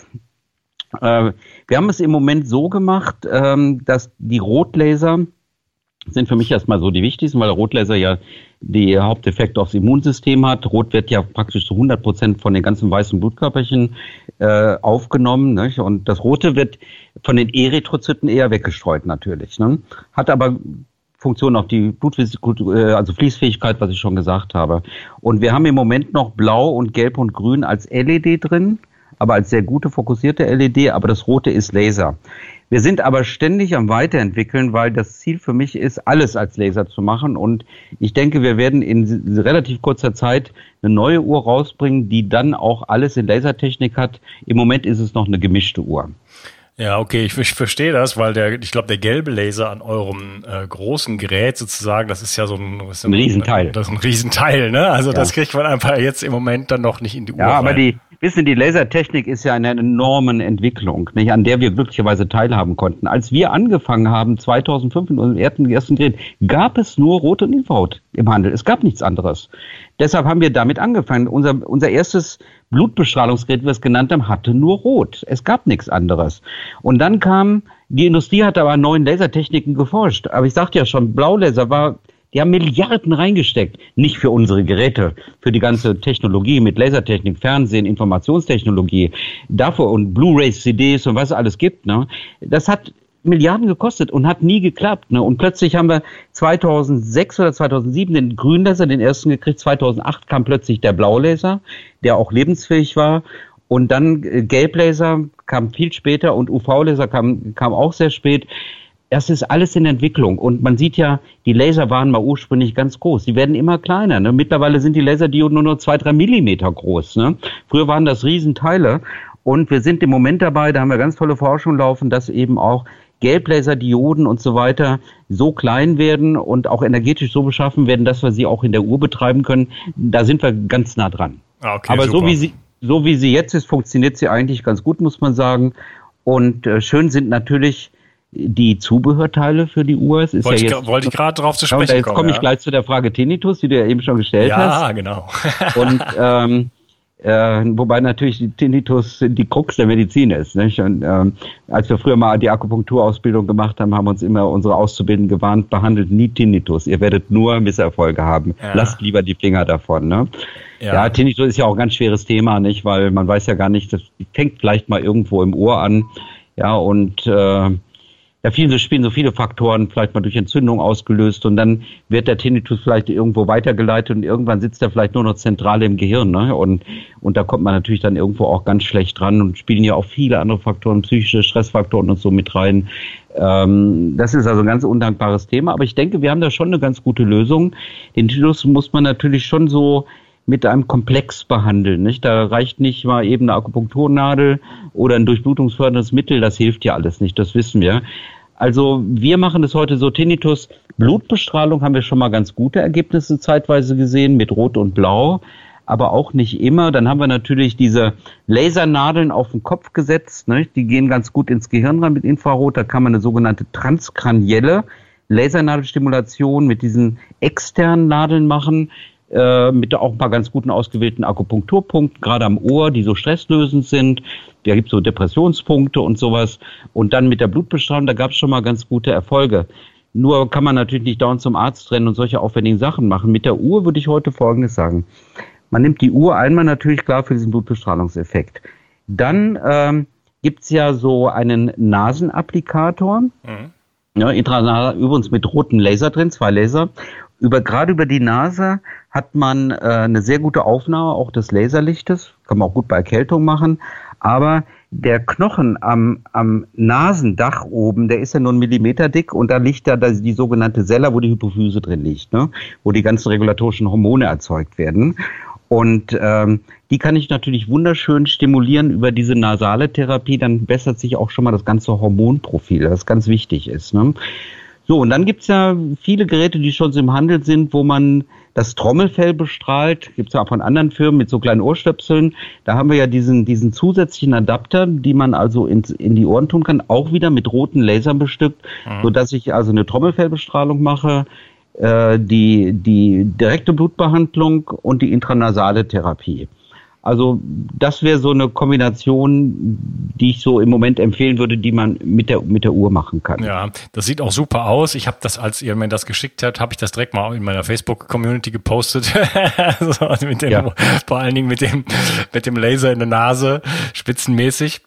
Äh, wir haben es im Moment so gemacht, ähm, dass die Rotlaser sind für mich erstmal so die wichtigsten, weil Rotlaser ja die Haupteffekte aufs Immunsystem hat. Rot wird ja praktisch zu 100 Prozent von den ganzen weißen Blutkörperchen äh, aufgenommen. Nicht? Und das Rote wird von den Erythrozyten eher weggestreut natürlich. Ne? Hat aber Funktion auf die Blut, äh, also Fließfähigkeit, was ich schon gesagt habe. Und wir haben im Moment noch Blau und Gelb und Grün als LED drin aber als sehr gute fokussierte LED, aber das rote ist Laser. Wir sind aber ständig am Weiterentwickeln, weil das Ziel für mich ist, alles als Laser zu machen. Und ich denke, wir werden in relativ kurzer Zeit eine neue Uhr rausbringen, die dann auch alles in Lasertechnik hat. Im Moment ist es noch eine gemischte Uhr. Ja, okay, ich, ich verstehe das, weil der, ich glaube, der gelbe Laser an eurem äh, großen Gerät sozusagen, das ist ja so ein, ein, ein Riesenteil. Das ist ein Riesenteil, ne? Also ja. das kriegt man einfach jetzt im Moment dann noch nicht in die Uhr. Ja, aber rein. die, Wissen, die Lasertechnik ist ja eine enormen Entwicklung, nicht, an der wir glücklicherweise teilhaben konnten. Als wir angefangen haben, 2005 in unserem ersten, ersten Gerät, gab es nur Rot und Infrarot im Handel. Es gab nichts anderes. Deshalb haben wir damit angefangen. Unser, unser erstes Blutbestrahlungsgerät, wie wir es genannt haben, hatte nur Rot. Es gab nichts anderes. Und dann kam, die Industrie hat aber neuen Lasertechniken geforscht. Aber ich sagte ja schon, Blaulaser war die haben Milliarden reingesteckt. Nicht für unsere Geräte, für die ganze Technologie mit Lasertechnik, Fernsehen, Informationstechnologie, dafür und Blu-rays, CDs und was es alles gibt. Ne? Das hat Milliarden gekostet und hat nie geklappt. Ne? Und plötzlich haben wir 2006 oder 2007 den Grünlaser, den ersten gekriegt. 2008 kam plötzlich der Blaulaser, der auch lebensfähig war. Und dann äh, Gelblaser kam viel später und UV-Laser kam, kam auch sehr spät das ist alles in Entwicklung. Und man sieht ja, die Laser waren mal ursprünglich ganz groß. Die werden immer kleiner. Ne? Mittlerweile sind die Laserdioden nur noch zwei, drei Millimeter groß. Ne? Früher waren das Riesenteile. Und wir sind im Moment dabei, da haben wir ganz tolle Forschung laufen, dass eben auch Gelblaserdioden und so weiter so klein werden und auch energetisch so beschaffen werden, dass wir sie auch in der Uhr betreiben können. Da sind wir ganz nah dran. Ah, okay, Aber super. so wie sie so wie sie jetzt ist, funktioniert sie eigentlich ganz gut, muss man sagen. Und äh, schön sind natürlich die Zubehörteile für die Uhr. Es ist wollte, ja jetzt, ich, wollte ich gerade darauf zu sprechen kommen. Jetzt komme ich ja. gleich zu der Frage Tinnitus, die du ja eben schon gestellt ja, hast. Ja, genau. und ähm, Äh, wobei natürlich die Tinnitus die Krux der Medizin ist. Nicht? Und, ähm, als wir früher mal die Akupunkturausbildung gemacht haben, haben uns immer unsere Auszubildenden gewarnt, behandelt nie Tinnitus. Ihr werdet nur Misserfolge haben. Ja. Lasst lieber die Finger davon. Ne? Ja. ja. Tinnitus ist ja auch ein ganz schweres Thema, nicht? Weil man weiß ja gar nicht, das fängt vielleicht mal irgendwo im Ohr an. Ja, und äh, da vielen, spielen so viele Faktoren, vielleicht mal durch Entzündung ausgelöst und dann wird der Tinnitus vielleicht irgendwo weitergeleitet und irgendwann sitzt er vielleicht nur noch zentral im Gehirn. Ne? Und, und da kommt man natürlich dann irgendwo auch ganz schlecht dran und spielen ja auch viele andere Faktoren, psychische Stressfaktoren und so mit rein. Ähm, das ist also ein ganz undankbares Thema, aber ich denke, wir haben da schon eine ganz gute Lösung. Den Tinnitus muss man natürlich schon so mit einem Komplex behandeln. Nicht? Da reicht nicht mal eben eine Akupunkturnadel oder ein durchblutungsförderndes Mittel, das hilft ja alles nicht, das wissen wir. Also wir machen es heute so, Tinnitus, Blutbestrahlung haben wir schon mal ganz gute Ergebnisse zeitweise gesehen mit Rot und Blau, aber auch nicht immer. Dann haben wir natürlich diese Lasernadeln auf den Kopf gesetzt, ne? die gehen ganz gut ins Gehirn rein mit Infrarot, da kann man eine sogenannte transkranielle Lasernadelstimulation mit diesen externen Nadeln machen äh, mit auch ein paar ganz guten ausgewählten Akupunkturpunkten, gerade am Ohr, die so stresslösend sind. Da gibt es so Depressionspunkte und sowas. Und dann mit der Blutbestrahlung, da gab es schon mal ganz gute Erfolge. Nur kann man natürlich nicht dauernd zum Arzt rennen und solche aufwendigen Sachen machen. Mit der Uhr würde ich heute Folgendes sagen. Man nimmt die Uhr einmal natürlich klar für diesen Blutbestrahlungseffekt. Dann ähm, gibt ja so einen Nasenapplikator. Mhm. Ja, intranasal übrigens mit roten Laser drin, zwei Laser. Über, gerade über die Nase hat man äh, eine sehr gute Aufnahme auch des Laserlichtes, kann man auch gut bei Erkältung machen, aber der Knochen am, am Nasendach oben, der ist ja nur ein Millimeter dick und da liegt da die sogenannte Sella, wo die Hypophyse drin liegt, ne? wo die ganzen regulatorischen Hormone erzeugt werden. Und ähm, die kann ich natürlich wunderschön stimulieren über diese nasale Therapie, dann bessert sich auch schon mal das ganze Hormonprofil, das ganz wichtig ist. Ne? So, und dann gibt's ja viele Geräte, die schon so im Handel sind, wo man das Trommelfell bestrahlt. Gibt's ja auch von anderen Firmen mit so kleinen Ohrstöpseln. Da haben wir ja diesen, diesen zusätzlichen Adapter, die man also ins, in die Ohren tun kann, auch wieder mit roten Lasern bestückt, mhm. sodass ich also eine Trommelfellbestrahlung mache, äh, die, die direkte Blutbehandlung und die intranasale Therapie. Also das wäre so eine Kombination, die ich so im Moment empfehlen würde, die man mit der mit der Uhr machen kann. Ja, das sieht auch super aus. Ich habe das, als ihr mir das geschickt habt, habe ich das direkt mal in meiner Facebook-Community gepostet. so, mit dem, ja. Vor allen Dingen mit dem mit dem Laser in der Nase, spitzenmäßig.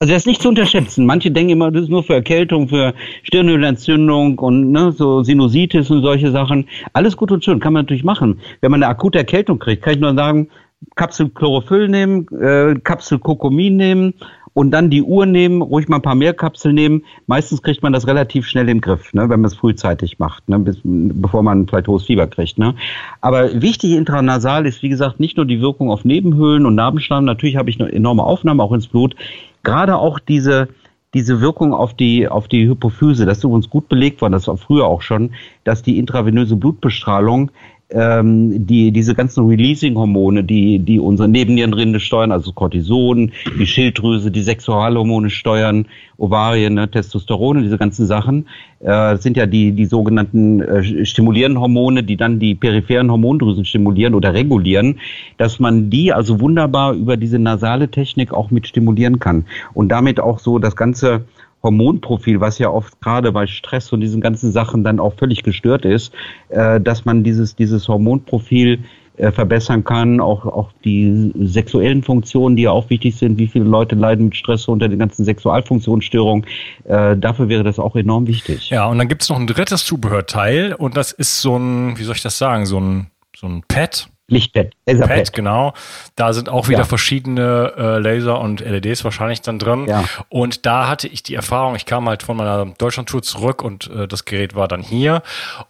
Also das ist nicht zu unterschätzen. Manche denken immer, das ist nur für Erkältung, für Stirnhöhlenentzündung und ne, so Sinusitis und solche Sachen. Alles gut und schön, kann man natürlich machen. Wenn man eine akute Erkältung kriegt, kann ich nur sagen, Kapsel Chlorophyll nehmen, äh, Kapsel Kokomin nehmen und dann die Uhr nehmen, ruhig mal ein paar mehr Kapseln nehmen. Meistens kriegt man das relativ schnell im Griff, ne, wenn man es frühzeitig macht, ne, bis, bevor man vielleicht hohes Fieber kriegt. Ne. Aber wichtig intranasal ist, wie gesagt, nicht nur die Wirkung auf Nebenhöhlen und Narbenschleim. Natürlich habe ich eine enorme Aufnahme auch ins Blut. Gerade auch diese diese Wirkung auf die, auf die Hypophyse, das ist übrigens gut belegt worden, das war früher auch schon, dass die intravenöse Blutbestrahlung ähm, die, diese ganzen Releasing-Hormone, die, die unsere Nebennierenrinde steuern, also Cortison, die Schilddrüse, die Sexualhormone steuern, Ovarien, ne, Testosteron, diese ganzen Sachen, äh, sind ja die, die sogenannten äh, stimulierenden Hormone, die dann die peripheren Hormondrüsen stimulieren oder regulieren, dass man die also wunderbar über diese nasale Technik auch mit stimulieren kann. Und damit auch so das ganze Hormonprofil, was ja oft gerade bei Stress und diesen ganzen Sachen dann auch völlig gestört ist, äh, dass man dieses, dieses Hormonprofil äh, verbessern kann, auch, auch die sexuellen Funktionen, die ja auch wichtig sind, wie viele Leute leiden mit Stress unter den ganzen Sexualfunktionsstörungen, äh, dafür wäre das auch enorm wichtig. Ja, und dann gibt es noch ein drittes Zubehörteil und das ist so ein, wie soll ich das sagen, so ein, so ein Pad, Lichtpad. Laserpad. genau. Da sind auch wieder ja. verschiedene äh, Laser und LEDs wahrscheinlich dann drin. Ja. Und da hatte ich die Erfahrung, ich kam halt von meiner Deutschlandtour zurück und äh, das Gerät war dann hier.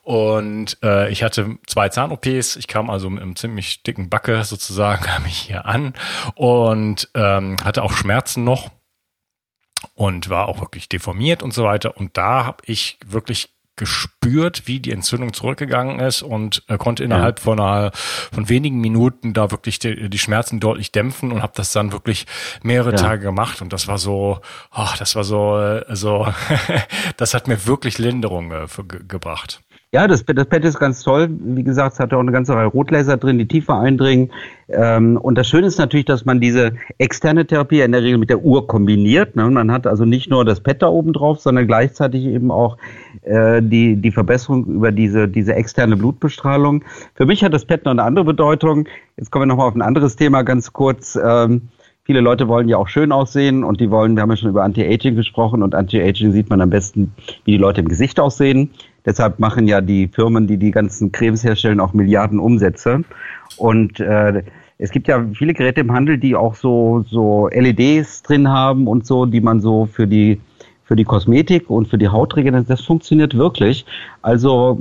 Und äh, ich hatte zwei Zahn-OPs. Ich kam also mit einem ziemlich dicken Backe sozusagen, kam ich hier an und ähm, hatte auch Schmerzen noch und war auch wirklich deformiert und so weiter. Und da habe ich wirklich gespürt, wie die Entzündung zurückgegangen ist und äh, konnte innerhalb ja. von, einer, von wenigen Minuten da wirklich die, die Schmerzen deutlich dämpfen und habe das dann wirklich mehrere ja. Tage gemacht und das war so, ach, das war so, äh, so, das hat mir wirklich Linderung äh, für, ge gebracht. Ja, das, das Pad ist ganz toll. Wie gesagt, es hat auch eine ganze Reihe Rotlaser drin, die tiefer eindringen. Ähm, und das Schöne ist natürlich, dass man diese externe Therapie in der Regel mit der Uhr kombiniert. Ne? Man hat also nicht nur das Pad da oben drauf, sondern gleichzeitig eben auch äh, die, die Verbesserung über diese, diese externe Blutbestrahlung. Für mich hat das Pad noch eine andere Bedeutung. Jetzt kommen wir nochmal auf ein anderes Thema ganz kurz. Ähm, Viele Leute wollen ja auch schön aussehen und die wollen, wir haben ja schon über Anti-Aging gesprochen und Anti-Aging sieht man am besten, wie die Leute im Gesicht aussehen. Deshalb machen ja die Firmen, die die ganzen Cremes herstellen, auch Milliarden Umsätze. Und äh, es gibt ja viele Geräte im Handel, die auch so, so LEDs drin haben und so, die man so für die für die Kosmetik und für die Hautregeneration, das funktioniert wirklich. Also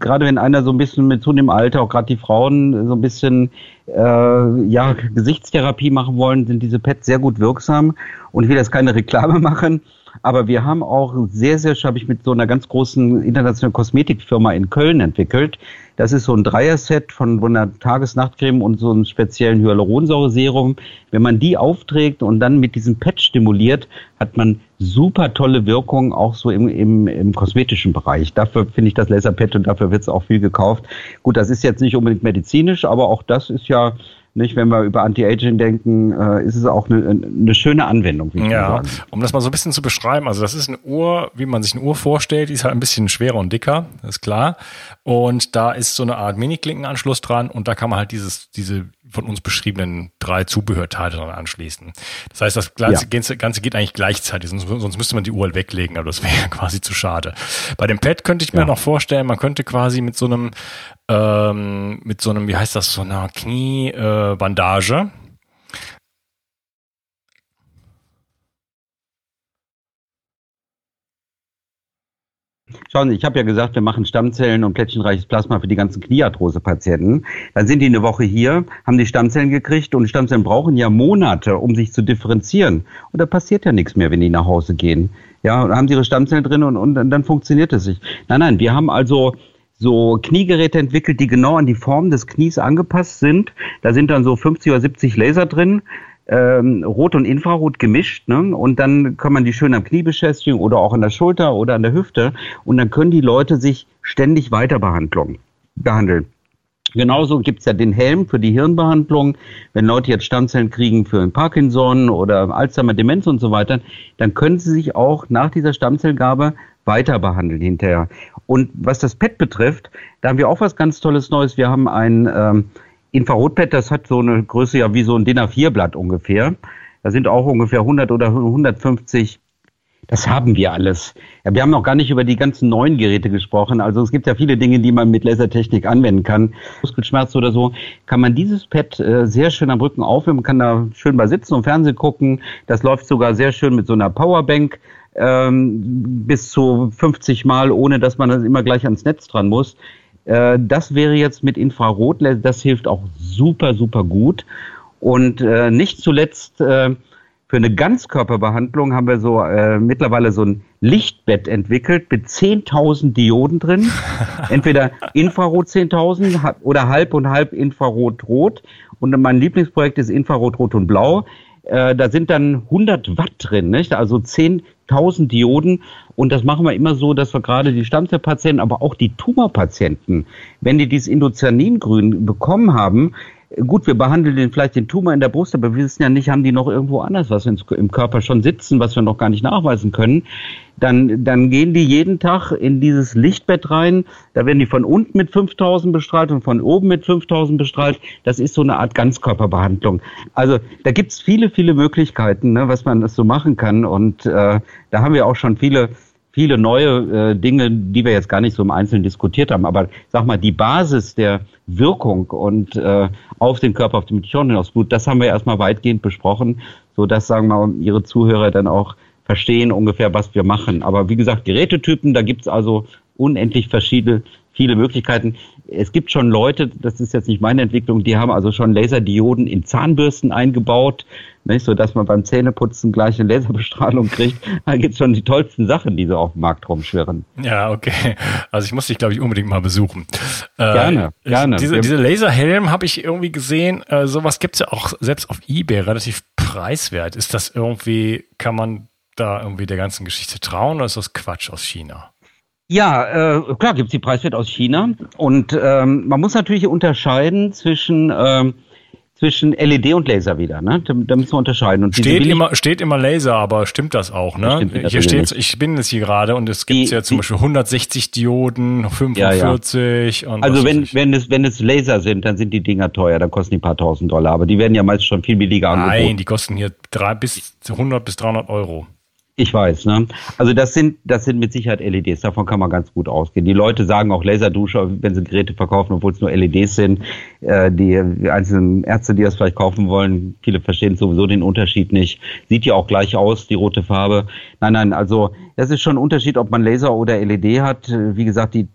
gerade wenn einer so ein bisschen mit zunehmendem Alter, auch gerade die Frauen, so ein bisschen äh, ja, Gesichtstherapie machen wollen, sind diese Pads sehr gut wirksam. Und ich will jetzt keine Reklame machen, aber wir haben auch sehr, sehr, habe ich mit so einer ganz großen internationalen Kosmetikfirma in Köln entwickelt. Das ist so ein Dreier-Set von, einer Tages-Nachtcreme und so einem speziellen Hyaluronsäure-Serum. Wenn man die aufträgt und dann mit diesem Pad stimuliert, hat man super tolle Wirkung auch so im, im, im kosmetischen Bereich. Dafür finde ich das Laserpad und dafür wird es auch viel gekauft. Gut, das ist jetzt nicht unbedingt medizinisch, aber auch das ist ja nicht, wenn wir über Anti-Aging denken, äh, ist es auch eine, eine schöne Anwendung. Ja, um das mal so ein bisschen zu beschreiben, also das ist eine Uhr, wie man sich eine Uhr vorstellt, die ist halt ein bisschen schwerer und dicker, ist klar. Und da ist so eine Art Mini-Klinkenanschluss dran und da kann man halt dieses, diese von uns beschriebenen drei Zubehörteile dran anschließen. Das heißt, das Ganze, ja. Ganze geht eigentlich gleichzeitig, sonst, sonst müsste man die Uhr halt weglegen, aber das wäre ja quasi zu schade. Bei dem Pad könnte ich mir ja. noch vorstellen, man könnte quasi mit so einem ähm, mit so einem, wie heißt das, so einer Kniebandage. Äh, Schauen Sie, ich habe ja gesagt, wir machen Stammzellen und plättchenreiches Plasma für die ganzen Kniearthrose-Patienten. Dann sind die eine Woche hier, haben die Stammzellen gekriegt und Stammzellen brauchen ja Monate, um sich zu differenzieren. Und da passiert ja nichts mehr, wenn die nach Hause gehen. Ja, da haben sie ihre Stammzellen drin und, und dann funktioniert es sich. Nein, nein, wir haben also so Kniegeräte entwickelt, die genau an die Form des Knies angepasst sind. Da sind dann so 50 oder 70 Laser drin, ähm, Rot und Infrarot gemischt. Ne? Und dann kann man die schön am Knie beschäftigen oder auch an der Schulter oder an der Hüfte. Und dann können die Leute sich ständig weiter behandeln. Genauso gibt's ja den Helm für die Hirnbehandlung. Wenn Leute jetzt Stammzellen kriegen für Parkinson oder Alzheimer, Demenz und so weiter, dann können sie sich auch nach dieser Stammzellgabe weiter behandeln hinterher. Und was das PET betrifft, da haben wir auch was ganz Tolles Neues. Wir haben ein ähm, Infrarotpad, das hat so eine Größe ja wie so ein DIN A4-Blatt ungefähr. Da sind auch ungefähr 100 oder 150 das haben wir alles. Ja, wir haben noch gar nicht über die ganzen neuen Geräte gesprochen. Also es gibt ja viele Dinge, die man mit Lasertechnik anwenden kann. Muskelschmerz oder so, kann man dieses Pad äh, sehr schön am Rücken aufnehmen. Kann da schön bei sitzen und Fernsehen gucken. Das läuft sogar sehr schön mit so einer Powerbank ähm, bis zu 50 Mal, ohne dass man das immer gleich ans Netz dran muss. Äh, das wäre jetzt mit Infrarot, das hilft auch super, super gut. Und äh, nicht zuletzt äh, für eine Ganzkörperbehandlung haben wir so äh, mittlerweile so ein Lichtbett entwickelt mit 10.000 Dioden drin. Entweder Infrarot 10.000 oder halb und halb Infrarot-Rot. Und mein Lieblingsprojekt ist Infrarot-Rot und Blau. Äh, da sind dann 100 Watt drin, nicht? also 10.000 Dioden. Und das machen wir immer so, dass wir gerade die Stammzellpatienten, aber auch die Tumorpatienten, wenn die dieses Indocyaningrün bekommen haben, gut, wir behandeln den, vielleicht den Tumor in der Brust, aber wir wissen ja nicht, haben die noch irgendwo anders was im Körper schon sitzen, was wir noch gar nicht nachweisen können. Dann, dann gehen die jeden Tag in dieses Lichtbett rein. Da werden die von unten mit 5000 bestrahlt und von oben mit 5000 bestrahlt. Das ist so eine Art Ganzkörperbehandlung. Also da gibt's viele, viele Möglichkeiten, ne, was man das so machen kann. Und äh, da haben wir auch schon viele viele neue äh, Dinge, die wir jetzt gar nicht so im Einzelnen diskutiert haben. Aber sag mal, die Basis der Wirkung und äh, auf den Körper, auf die Mitochondrien, aufs Blut, das haben wir erstmal weitgehend besprochen, so dass, sagen wir mal, Ihre Zuhörer dann auch verstehen ungefähr, was wir machen. Aber wie gesagt, Gerätetypen, da gibt's also unendlich verschiedene, viele Möglichkeiten. Es gibt schon Leute, das ist jetzt nicht meine Entwicklung, die haben also schon Laserdioden in Zahnbürsten eingebaut, nicht, so dass man beim Zähneputzen gleich eine Laserbestrahlung kriegt. Da gibt's schon die tollsten Sachen, die so auf dem Markt rumschwirren. Ja, okay. Also ich muss dich, glaube ich, unbedingt mal besuchen. Gerne, äh, gerne. Diese, diese Laserhelm habe ich irgendwie gesehen. Äh, sowas gibt's ja auch selbst auf Ebay relativ preiswert. Ist das irgendwie, kann man da irgendwie der ganzen Geschichte trauen oder ist das Quatsch aus China? Ja, äh, klar gibt's die Preiswert aus China. Und ähm, man muss natürlich unterscheiden zwischen ähm, zwischen LED und Laser wieder, ne? Da, da müssen wir unterscheiden. Und steht, immer, steht immer Laser, aber stimmt das auch, ne? Das hier steht, ich bin es hier gerade und es gibt ja zum die, Beispiel 160 Dioden, 45 ja, ja. und Also wenn, wenn es, wenn es Laser sind, dann sind die Dinger teuer, dann kosten die paar tausend Dollar, aber die werden ja meist schon viel billiger angeboten. Nein, die kosten hier drei bis 100 bis 300 Euro. Ich weiß, ne? Also das sind, das sind mit Sicherheit LEDs, davon kann man ganz gut ausgehen. Die Leute sagen auch Laserduscher, wenn sie Geräte verkaufen, obwohl es nur LEDs sind. Äh, die, einzelnen Ärzte, die das vielleicht kaufen wollen, viele verstehen sowieso den Unterschied nicht. Sieht ja auch gleich aus, die rote Farbe. Nein, nein, also das ist schon ein Unterschied, ob man Laser oder LED hat. Wie gesagt, die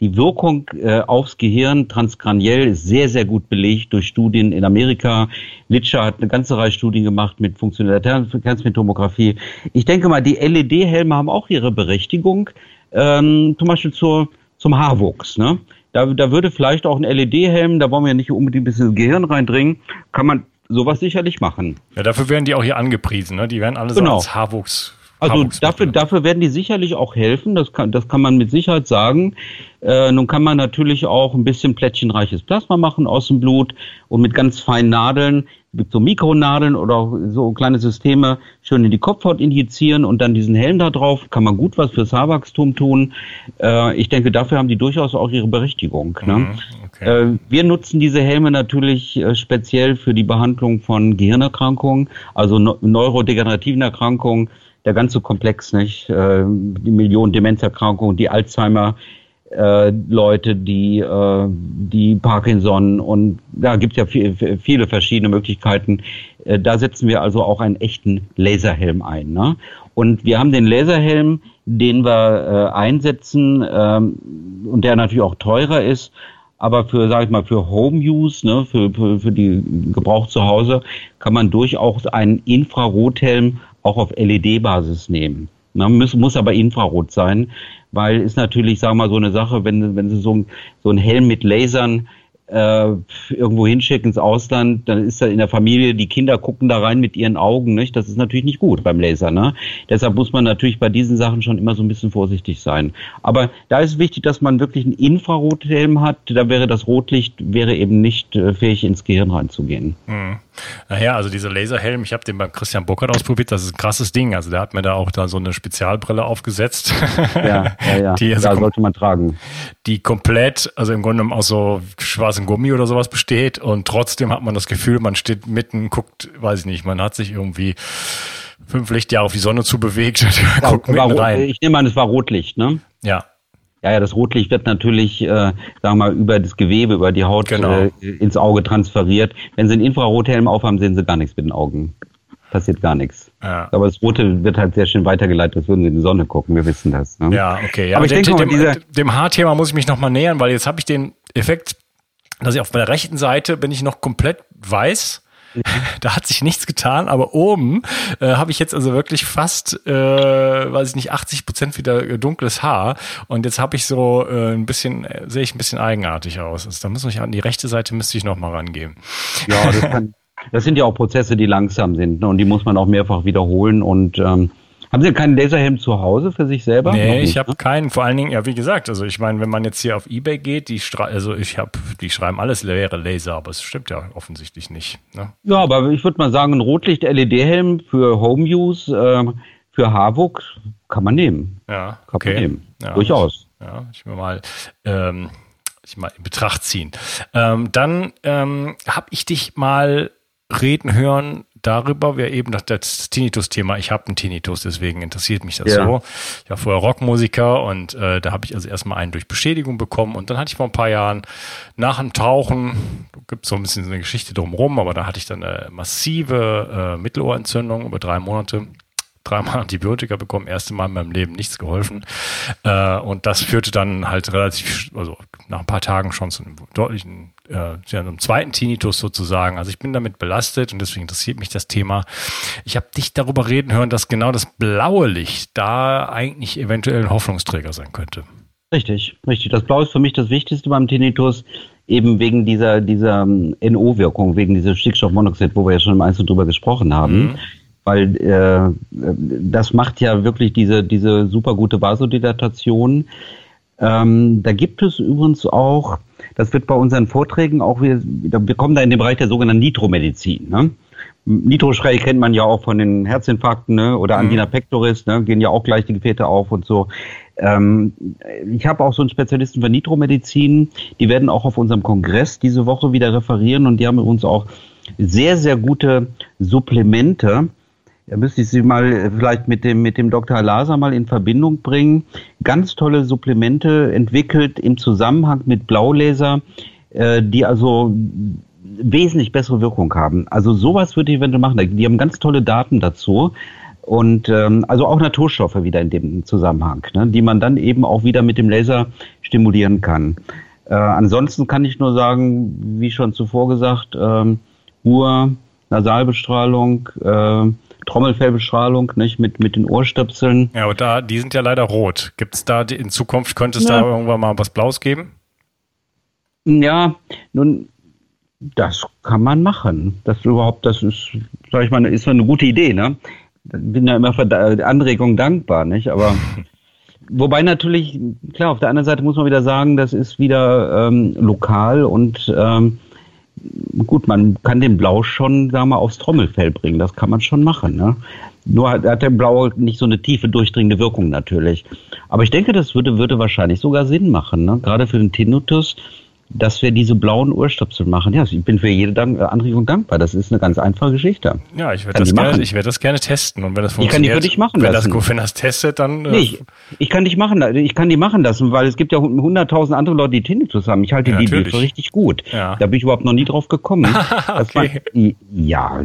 die Wirkung äh, aufs Gehirn transkraniell ist sehr, sehr gut belegt durch Studien in Amerika. Litscher hat eine ganze Reihe Studien gemacht mit funktioneller Kernspintomographie. Ich denke mal, die LED-Helme haben auch ihre Berechtigung, ähm, zum Beispiel zur, zum Haarwuchs. Ne? Da, da würde vielleicht auch ein LED-Helm, da wollen wir ja nicht unbedingt ein bisschen ins Gehirn reindringen, kann man sowas sicherlich machen. Ja, dafür werden die auch hier angepriesen. Ne? Die werden alle genau. so als Haarwuchs also dafür, dafür werden die sicherlich auch helfen, das kann, das kann man mit Sicherheit sagen. Äh, nun kann man natürlich auch ein bisschen plättchenreiches Plasma machen aus dem Blut und mit ganz feinen Nadeln, gibt so Mikronadeln oder so kleine Systeme schön in die Kopfhaut injizieren und dann diesen Helm da drauf, kann man gut was fürs Haarwachstum tun. Äh, ich denke, dafür haben die durchaus auch ihre Berechtigung. Ne? Mhm, okay. äh, wir nutzen diese Helme natürlich äh, speziell für die Behandlung von Gehirnerkrankungen, also no neurodegenerativen Erkrankungen, der ganze Komplex, nicht? Äh, die Millionen Demenzerkrankungen, die Alzheimer, äh, Leute, die, äh, die Parkinson und da gibt es ja viel, viele verschiedene Möglichkeiten. Äh, da setzen wir also auch einen echten Laserhelm ein. Ne? Und wir haben den Laserhelm, den wir äh, einsetzen ähm, und der natürlich auch teurer ist, aber für, sag ich mal, für Home Use, ne, für, für, für die Gebrauch zu Hause, kann man durchaus einen Infrarothelm auch auf LED-Basis nehmen. Na, muss, muss aber Infrarot sein, weil ist natürlich, sagen wir mal, so eine Sache, wenn, wenn Sie so, ein, so einen Helm mit Lasern äh, irgendwo hinschicken ins Ausland, dann ist da in der Familie, die Kinder gucken da rein mit ihren Augen, nicht? Das ist natürlich nicht gut beim Laser, ne? Deshalb muss man natürlich bei diesen Sachen schon immer so ein bisschen vorsichtig sein. Aber da ist wichtig, dass man wirklich einen Infrarothelm hat. Da wäre das Rotlicht wäre eben nicht äh, fähig, ins Gehirn reinzugehen. Hm. Naja, also dieser Laserhelm, ich habe den beim Christian Burkhardt ausprobiert, das ist ein krasses Ding. Also der hat mir da auch da so eine Spezialbrille aufgesetzt. Ja, ja, ja. Die also da sollte man tragen. Die komplett, also im Grunde genommen aus schwarzem Gummi oder sowas besteht und trotzdem hat man das Gefühl, man steht mitten, guckt, weiß ich nicht, man hat sich irgendwie fünf Lichtjahre auf die Sonne zu bewegt und war, guckt mitten war, rein. Ich nehme an, es war Rotlicht, ne? Ja, ja, ja, das Rotlicht wird natürlich, äh, sagen wir mal, über das Gewebe, über die Haut genau. äh, ins Auge transferiert. Wenn Sie einen Infrarothelm aufhaben, sehen Sie gar nichts mit den Augen. Passiert gar nichts. Ja. Aber das Rote wird halt sehr schön weitergeleitet, als würden Sie in die Sonne gucken. Wir wissen das. Ne? Ja, okay. Ja, Aber ich denke dem, dem, dem Haarthema muss ich mich nochmal nähern, weil jetzt habe ich den Effekt, dass ich auf meiner rechten Seite bin ich noch komplett weiß. Da hat sich nichts getan, aber oben äh, habe ich jetzt also wirklich fast, äh, weiß ich nicht, 80 Prozent wieder dunkles Haar. Und jetzt habe ich so äh, ein bisschen, äh, sehe ich ein bisschen eigenartig aus. Also da muss ich an die rechte Seite müsste ich noch mal rangehen. Ja, das kann, das sind ja auch Prozesse, die langsam sind ne, und die muss man auch mehrfach wiederholen. Und ähm, haben Sie keinen Laserhelm zu Hause für sich selber? Nee, nicht, ich habe ne? keinen. Vor allen Dingen, ja, wie gesagt, also ich meine, wenn man jetzt hier auf Ebay geht, die also ich habe, die schreiben alles wäre Laser, aber es stimmt ja offensichtlich nicht. Ne? Ja, aber ich würde mal sagen, ein Rotlicht-LED-Helm für Home-Use, äh, für Harvuk kann man nehmen. Ja, kann okay. man nehmen. Ja, Durchaus. Ja, ich will mal ähm, ich mal in Betracht ziehen. Ähm, dann ähm, habe ich dich mal reden hören darüber, wäre eben das, Tinnitus-Thema. Ich habe einen Tinnitus, deswegen interessiert mich das ja. so. Ich war vorher Rockmusiker und äh, da habe ich also erstmal einen durch Beschädigung bekommen und dann hatte ich vor ein paar Jahren nach dem Tauchen, gibt so ein bisschen so eine Geschichte drumherum, aber da hatte ich dann eine massive äh, Mittelohrentzündung über drei Monate dreimal Antibiotika bekommen, erste Mal in meinem Leben nichts geholfen. Äh, und das führte dann halt relativ, also nach ein paar Tagen schon zu einem deutlichen äh, ja, einem zweiten Tinnitus sozusagen. Also ich bin damit belastet und deswegen interessiert mich das Thema. Ich habe dich darüber reden hören, dass genau das blaue Licht da eigentlich eventuell ein Hoffnungsträger sein könnte. Richtig, richtig. Das Blaue ist für mich das Wichtigste beim Tinnitus, eben wegen dieser, dieser ähm, NO-Wirkung, wegen dieser Stickstoffmonoxid, wo wir ja schon im Einzelnen drüber gesprochen haben. Mhm. Weil äh, das macht ja wirklich diese, diese super gute Vasodilatation. Ähm, da gibt es übrigens auch, das wird bei unseren Vorträgen auch, wir, wir kommen da in den Bereich der sogenannten Nitromedizin. Ne? Nitrospray kennt man ja auch von den Herzinfarkten ne? oder mhm. Angina pectoris, ne? gehen ja auch gleich die Gefährte auf und so. Ähm, ich habe auch so einen Spezialisten für Nitromedizin, die werden auch auf unserem Kongress diese Woche wieder referieren und die haben uns auch sehr, sehr gute Supplemente. Da müsste ich Sie mal vielleicht mit dem, mit dem Dr. Laser mal in Verbindung bringen. Ganz tolle Supplemente entwickelt im Zusammenhang mit Blaulaser, äh, die also wesentlich bessere Wirkung haben. Also sowas würde ich eventuell machen. Die haben ganz tolle Daten dazu. Und ähm, also auch Naturstoffe wieder in dem Zusammenhang, ne, die man dann eben auch wieder mit dem Laser stimulieren kann. Äh, ansonsten kann ich nur sagen, wie schon zuvor gesagt, ähm, Uhr, Nasalbestrahlung, äh, Trommelfellbestrahlung, nicht mit mit den Ohrstöpseln. Ja, und da die sind ja leider rot. Gibt es da in Zukunft könnte es ja. da irgendwann mal was Blaues geben? Ja, nun das kann man machen. Das überhaupt, das ist, sag ich mal, ist eine gute Idee, ne? Bin ja immer für Anregungen dankbar, nicht? Aber wobei natürlich, klar, auf der anderen Seite muss man wieder sagen, das ist wieder ähm, lokal und ähm, gut, man kann den Blau schon, sagen wir, aufs Trommelfell bringen. Das kann man schon machen. Ne? Nur hat, hat der Blau nicht so eine tiefe, durchdringende Wirkung natürlich. Aber ich denke, das würde, würde wahrscheinlich sogar Sinn machen. Ne? Gerade für den Tinnitus dass wir diese blauen Ohrstöpsel machen. Ja, ich bin für jede Dank Anregung dankbar. Das ist eine ganz einfache Geschichte. Ja, ich werde das, gerne, ich werde das gerne testen. Und wenn das funktioniert, ich kann die für dich machen wenn lassen. Das, wenn das testet, dann. Äh, nee, ich, ich, kann dich machen, ich kann die machen lassen, weil es gibt ja hunderttausend andere Leute, die Tinnitus haben. Ich halte ja, die natürlich. für richtig gut. Ja. Da bin ich überhaupt noch nie drauf gekommen. okay. Man, ja.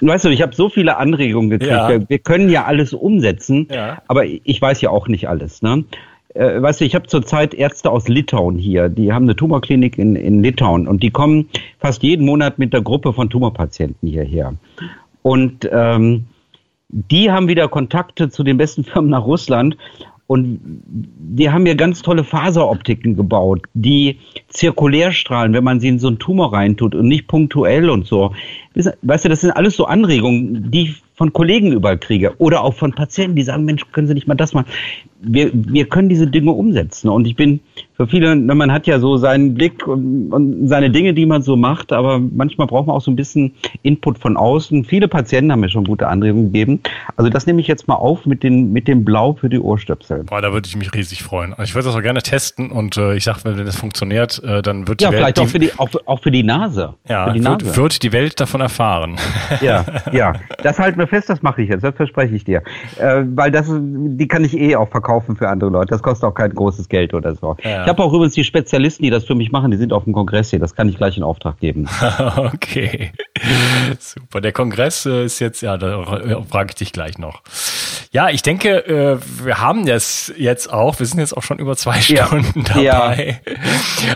Weißt du, ich habe so viele Anregungen gekriegt. Ja. Wir, wir, können ja alles umsetzen, aber ich weiß ja auch nicht alles. Ne? Äh, weißt du, ich habe zurzeit Ärzte aus Litauen hier, die haben eine Tumorklinik in, in Litauen und die kommen fast jeden Monat mit der Gruppe von Tumorpatienten hierher. Und ähm, die haben wieder Kontakte zu den besten Firmen nach Russland und die haben hier ganz tolle Faseroptiken gebaut, die zirkulär strahlen, wenn man sie in so einen Tumor reintut und nicht punktuell und so. Weißt du, das sind alles so Anregungen, die ich von Kollegen überall kriege oder auch von Patienten, die sagen, Mensch, können Sie nicht mal das machen? Wir, wir können diese Dinge umsetzen und ich bin für viele, man hat ja so seinen Blick und, und seine Dinge, die man so macht, aber manchmal braucht man auch so ein bisschen Input von außen. Viele Patienten haben mir schon gute Anregungen gegeben. Also das nehme ich jetzt mal auf mit, den, mit dem Blau für die Ohrstöpsel. Boah, da würde ich mich riesig freuen. Ich würde das auch gerne testen und äh, ich sage, wenn das funktioniert, äh, dann wird die ja, Welt... Ja, vielleicht auch für, die, auch, auch für die Nase. Ja, die wird, Nase. wird die Welt davon erfahren. Ja, ja. Das halten wir fest, das mache ich jetzt, das verspreche ich dir. Äh, weil das, die kann ich eh auch verkaufen für andere Leute. Das kostet auch kein großes Geld oder so. Ja. Ich habe auch übrigens die Spezialisten, die das für mich machen, die sind auf dem Kongress hier. Das kann ich gleich in Auftrag geben. okay. Super. Der Kongress äh, ist jetzt, ja, da frage ich dich gleich noch. Ja, ich denke, äh, wir haben das jetzt auch. Wir sind jetzt auch schon über zwei Stunden ja. dabei.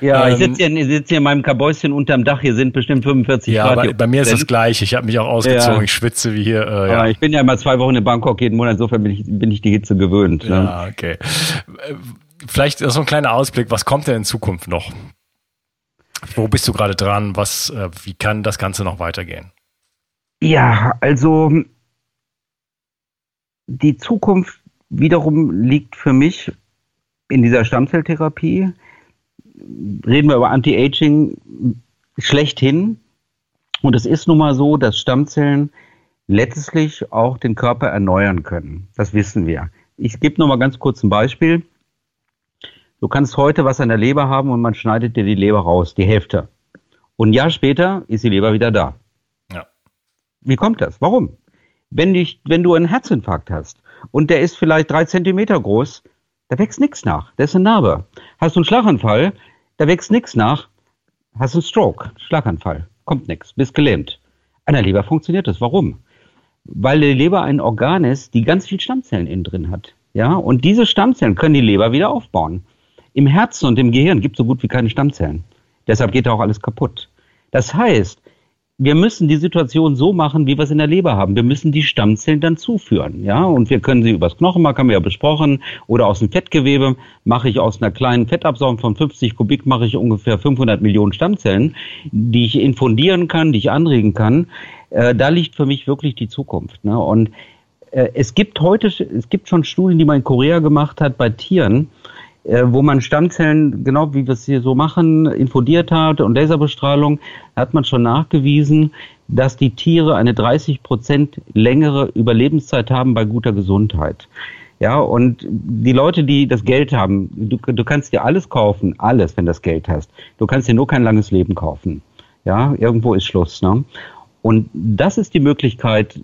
Ja, ja ähm, ich sitze hier, sitz hier in meinem Kabäuschen unterm Dach. Hier sind bestimmt 45 ja, Grad. Ja, bei, bei, mir ist das gleich. Ich habe mich auch ausgezogen. Ja. Ich schwitze wie hier. Äh, ja. ich bin ja immer zwei Wochen in Bangkok jeden Monat. Insofern bin ich, bin ich die Hitze gewöhnt. Ne? Ja, okay. Vielleicht so ein kleiner Ausblick. Was kommt denn in Zukunft noch? Wo bist du gerade dran? Was, äh, wie kann das Ganze noch weitergehen? Ja, also die Zukunft wiederum liegt für mich in dieser Stammzelltherapie. Reden wir über Anti-Aging schlechthin. Und es ist nun mal so, dass Stammzellen letztlich auch den Körper erneuern können. Das wissen wir. Ich gebe noch mal ganz kurz ein Beispiel. Du kannst heute was an der Leber haben und man schneidet dir die Leber raus, die Hälfte. Und ein Jahr später ist die Leber wieder da. Ja. Wie kommt das? Warum? Wenn, dich, wenn du einen Herzinfarkt hast und der ist vielleicht drei Zentimeter groß, da wächst nichts nach. Der ist eine Narbe. Hast du einen Schlaganfall, da wächst nichts nach. Hast einen Stroke, Schlaganfall, kommt nichts, bist gelähmt. An der Leber funktioniert das. Warum? Weil die Leber ein Organ ist, die ganz viel Stammzellen innen drin hat. Ja, und diese Stammzellen können die Leber wieder aufbauen. Im Herzen und im Gehirn gibt es so gut wie keine Stammzellen. Deshalb geht da auch alles kaputt. Das heißt, wir müssen die Situation so machen, wie wir es in der Leber haben. Wir müssen die Stammzellen dann zuführen, ja. Und wir können sie übers Knochenmark, haben wir ja besprochen, oder aus dem Fettgewebe mache ich aus einer kleinen Fettabsaugung von 50 Kubik mache ich ungefähr 500 Millionen Stammzellen, die ich infundieren kann, die ich anregen kann. Äh, da liegt für mich wirklich die Zukunft. Ne? Und äh, es gibt heute, es gibt schon Studien, die man in Korea gemacht hat bei Tieren, äh, wo man Stammzellen, genau wie wir es hier so machen, infundiert hat und Laserbestrahlung, hat man schon nachgewiesen, dass die Tiere eine 30 Prozent längere Überlebenszeit haben bei guter Gesundheit. Ja, und die Leute, die das Geld haben, du, du kannst dir alles kaufen, alles, wenn du das Geld hast. Du kannst dir nur kein langes Leben kaufen. Ja, irgendwo ist Schluss. Ne? Und das ist die Möglichkeit,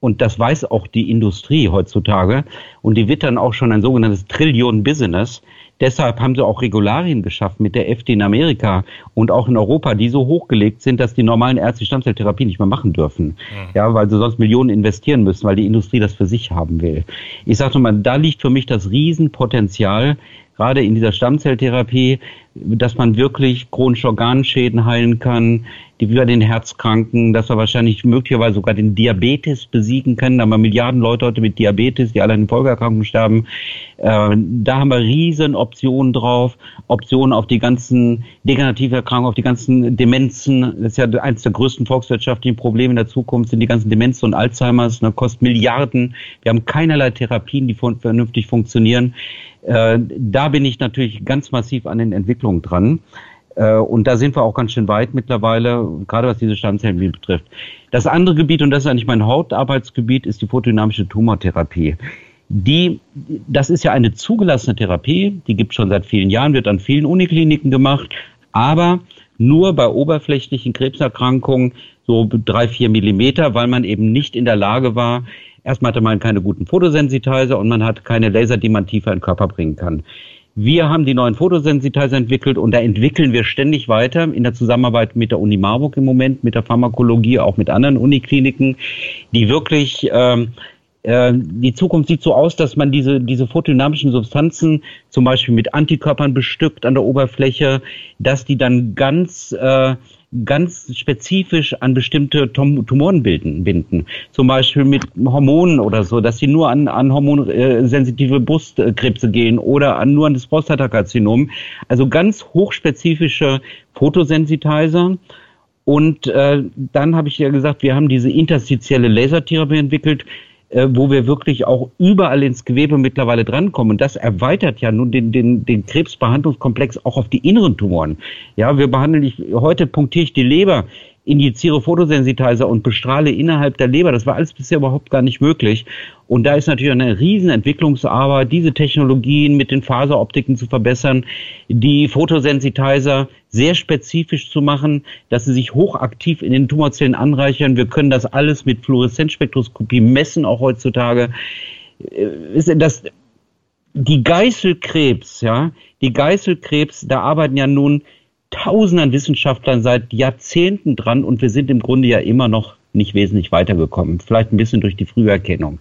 und das weiß auch die Industrie heutzutage. Und die wird dann auch schon ein sogenanntes Trillion-Business. Deshalb haben sie auch Regularien geschaffen mit der FD in Amerika und auch in Europa, die so hochgelegt sind, dass die normalen Ärzte Stammzelltherapie nicht mehr machen dürfen. Mhm. Ja, weil sie sonst Millionen investieren müssen, weil die Industrie das für sich haben will. Ich sage mal, da liegt für mich das Riesenpotenzial, gerade in dieser Stammzelltherapie, dass man wirklich chronische Organschäden heilen kann, die bei den Herzkranken, dass wir wahrscheinlich möglicherweise sogar den Diabetes besiegen können. Da haben wir Milliarden Leute heute mit Diabetes, die alle an Folgeerkrankungen sterben. Äh, da haben wir riesen Optionen drauf. Optionen auf die ganzen degenerative Erkrankungen, auf die ganzen Demenzen. Das ist ja eines der größten volkswirtschaftlichen Probleme in der Zukunft, sind die ganzen Demenzen und Alzheimers. Das kostet Milliarden. Wir haben keinerlei Therapien, die vernünftig funktionieren. Äh, da bin ich natürlich ganz massiv an den Entwicklungen dran. Äh, und da sind wir auch ganz schön weit mittlerweile, gerade was diese Stammzellen betrifft. Das andere Gebiet, und das ist eigentlich mein Hauptarbeitsgebiet, ist die photodynamische Tumortherapie. Die, das ist ja eine zugelassene Therapie, die gibt es schon seit vielen Jahren, wird an vielen Unikliniken gemacht, aber nur bei oberflächlichen Krebserkrankungen so drei, vier Millimeter, weil man eben nicht in der Lage war, erstmal hatte man keine guten Photosensitizer und man hat keine Laser, die man tiefer in den Körper bringen kann. Wir haben die neuen Photosensitizer entwickelt und da entwickeln wir ständig weiter in der Zusammenarbeit mit der Uni Marburg im Moment, mit der Pharmakologie, auch mit anderen Unikliniken, die wirklich ähm, äh, die Zukunft sieht so aus, dass man diese, diese photodynamischen Substanzen zum Beispiel mit Antikörpern bestückt an der Oberfläche, dass die dann ganz äh, ganz spezifisch an bestimmte Tumoren bilden, binden. Zum Beispiel mit Hormonen oder so, dass sie nur an, an hormonsensitive Brustkrebse gehen oder an, nur an das Prostatakarzinom. Also ganz hochspezifische Photosensitizer. Und äh, dann habe ich ja gesagt, wir haben diese interstitielle Lasertherapie entwickelt, äh, wo wir wirklich auch überall ins Gewebe mittlerweile drankommen. Und das erweitert ja nun den, den, den Krebsbehandlungskomplex auch auf die inneren Tumoren. Ja, wir behandeln, ich, heute punktiere ich die Leber injiziere Photosensitizer und bestrahle innerhalb der Leber. Das war alles bisher überhaupt gar nicht möglich. Und da ist natürlich eine riesen Entwicklungsarbeit, diese Technologien mit den Faseroptiken zu verbessern, die Photosensitizer sehr spezifisch zu machen, dass sie sich hochaktiv in den Tumorzellen anreichern. Wir können das alles mit Fluoreszenzspektroskopie messen, auch heutzutage. Äh, das, die Geißelkrebs, ja, die Geißelkrebs, da arbeiten ja nun tausenden Wissenschaftlern seit Jahrzehnten dran und wir sind im Grunde ja immer noch nicht wesentlich weitergekommen. Vielleicht ein bisschen durch die Früherkennung.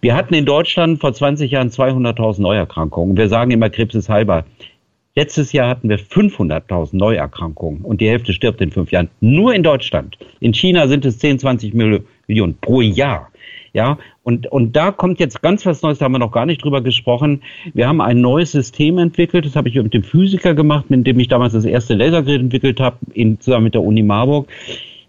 Wir hatten in Deutschland vor 20 Jahren 200.000 Neuerkrankungen. Wir sagen immer, Krebs ist heilbar. Letztes Jahr hatten wir 500.000 Neuerkrankungen und die Hälfte stirbt in fünf Jahren. Nur in Deutschland. In China sind es 10, 20 Millionen pro Jahr. Ja, und, und da kommt jetzt ganz was Neues, da haben wir noch gar nicht drüber gesprochen. Wir haben ein neues System entwickelt, das habe ich mit dem Physiker gemacht, mit dem ich damals das erste Lasergerät entwickelt habe, zusammen mit der Uni Marburg.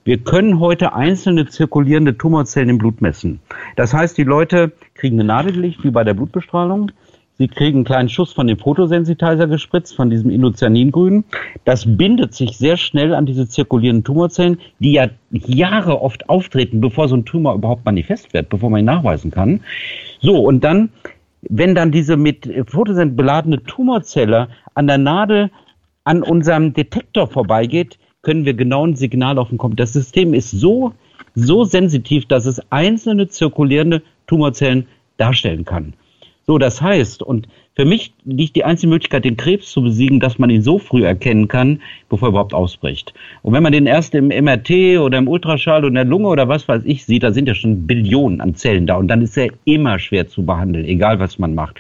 Wir können heute einzelne zirkulierende Tumorzellen im Blut messen. Das heißt, die Leute kriegen eine Nadellicht wie bei der Blutbestrahlung. Sie kriegen einen kleinen Schuss von dem Photosensitizer gespritzt, von diesem Indocyaningrün. Das bindet sich sehr schnell an diese zirkulierenden Tumorzellen, die ja Jahre oft auftreten, bevor so ein Tumor überhaupt manifest wird, bevor man ihn nachweisen kann. So, und dann, wenn dann diese mit Photosensit beladene Tumorzelle an der Nadel an unserem Detektor vorbeigeht, können wir genau ein Signal auf den Kopf. Das System ist so, so sensitiv, dass es einzelne zirkulierende Tumorzellen darstellen kann. So, das heißt, und für mich liegt die einzige Möglichkeit, den Krebs zu besiegen, dass man ihn so früh erkennen kann, bevor er überhaupt ausbricht. Und wenn man den erst im MRT oder im Ultraschall oder in der Lunge oder was weiß ich sieht, da sind ja schon Billionen an Zellen da und dann ist er immer schwer zu behandeln, egal was man macht.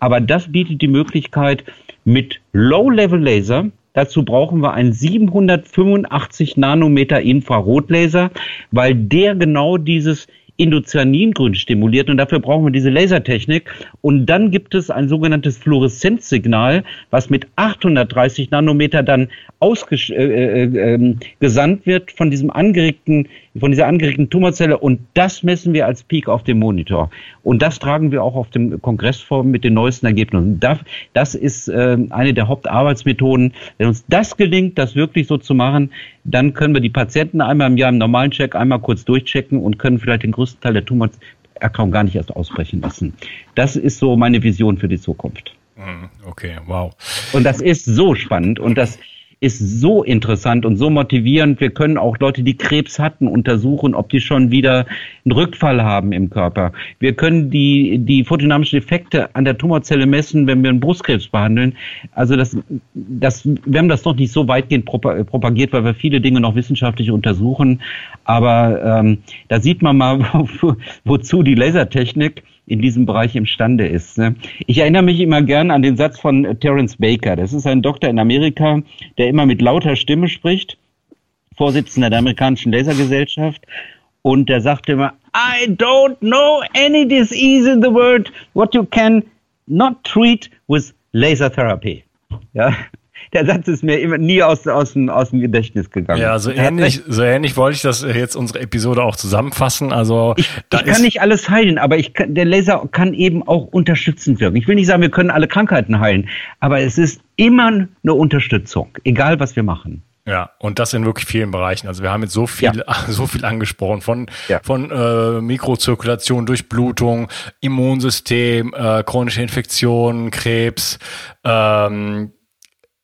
Aber das bietet die Möglichkeit, mit Low-Level-Laser Dazu brauchen wir einen 785 Nanometer Infrarotlaser, weil der genau dieses Indocyaningrün stimuliert und dafür brauchen wir diese Lasertechnik. Und dann gibt es ein sogenanntes Fluoreszenzsignal, was mit 830 Nanometer dann ausgesandt äh, äh, ähm, wird von diesem angeregten, von dieser angeregten Tumorzelle und das messen wir als Peak auf dem Monitor. Und das tragen wir auch auf dem Kongress vor mit den neuesten Ergebnissen. Das, das ist äh, eine der Hauptarbeitsmethoden. Wenn uns das gelingt, das wirklich so zu machen, dann können wir die Patienten einmal im Jahr im normalen Check einmal kurz durchchecken und können vielleicht den größten Teil der Tumorerkrankung gar nicht erst ausbrechen lassen. Das ist so meine Vision für die Zukunft. Mhm, okay, wow. Und das ist so spannend und das ist so interessant und so motivierend. Wir können auch Leute, die Krebs hatten, untersuchen, ob die schon wieder einen Rückfall haben im Körper. Wir können die, die photodynamischen Effekte an der Tumorzelle messen, wenn wir einen Brustkrebs behandeln. Also das, das, wir haben das noch nicht so weitgehend propagiert, weil wir viele Dinge noch wissenschaftlich untersuchen. Aber ähm, da sieht man mal, wo, wozu die Lasertechnik in diesem Bereich imstande ist. Ne? Ich erinnere mich immer gern an den Satz von Terence Baker. Das ist ein Doktor in Amerika, der immer mit lauter Stimme spricht, Vorsitzender der amerikanischen Lasergesellschaft. Und der sagte immer, I don't know any disease in the world what you can not treat with laser therapy. Ja, der Satz ist mir immer nie aus, aus, dem, aus dem Gedächtnis gegangen. Ja, so ähnlich, so ähnlich wollte ich das jetzt unsere Episode auch zusammenfassen. Also ich, ich kann nicht alles heilen, aber ich kann, der Laser kann eben auch unterstützend wirken. Ich will nicht sagen, wir können alle Krankheiten heilen, aber es ist immer eine Unterstützung, egal was wir machen. Ja, und das in wirklich vielen Bereichen. Also wir haben jetzt so viel, ja. so viel angesprochen von ja. von äh, Mikrozirkulation, Durchblutung, Immunsystem, äh, chronische Infektionen, Krebs, ähm,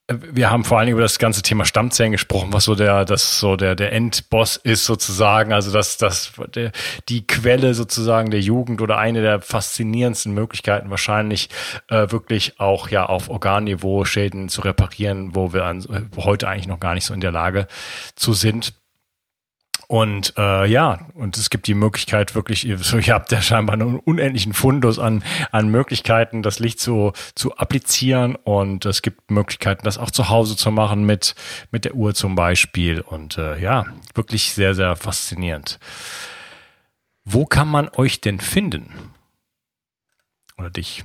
wir haben vor allen Dingen über das ganze Thema Stammzellen gesprochen, was so der, das so der, der Endboss ist sozusagen, also das, das, der, die Quelle sozusagen der Jugend oder eine der faszinierendsten Möglichkeiten wahrscheinlich äh, wirklich auch ja auf Organniveau Schäden zu reparieren, wo wir an, heute eigentlich noch gar nicht so in der Lage zu sind. Und äh, ja, und es gibt die Möglichkeit wirklich, ihr habt ja scheinbar einen unendlichen Fundus an, an Möglichkeiten, das Licht zu, zu applizieren. Und es gibt Möglichkeiten, das auch zu Hause zu machen mit, mit der Uhr zum Beispiel. Und äh, ja, wirklich sehr, sehr faszinierend. Wo kann man euch denn finden? Oder dich?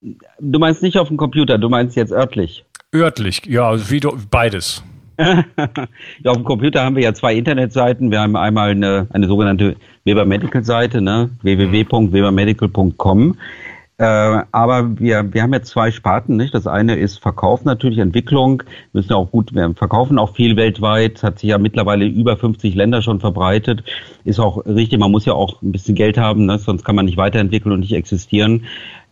Du meinst nicht auf dem Computer, du meinst jetzt örtlich. Örtlich, ja, wie du, beides. Ja, auf dem Computer haben wir ja zwei Internetseiten. Wir haben einmal eine, eine sogenannte Weber Medical Seite, ne? www.webermedical.com. Äh, aber wir, wir haben jetzt zwei Sparten, nicht? Das eine ist Verkauf natürlich, Entwicklung. Wir müssen ja auch gut, wir verkaufen auch viel weltweit, hat sich ja mittlerweile über 50 Länder schon verbreitet. Ist auch richtig, man muss ja auch ein bisschen Geld haben, ne? sonst kann man nicht weiterentwickeln und nicht existieren.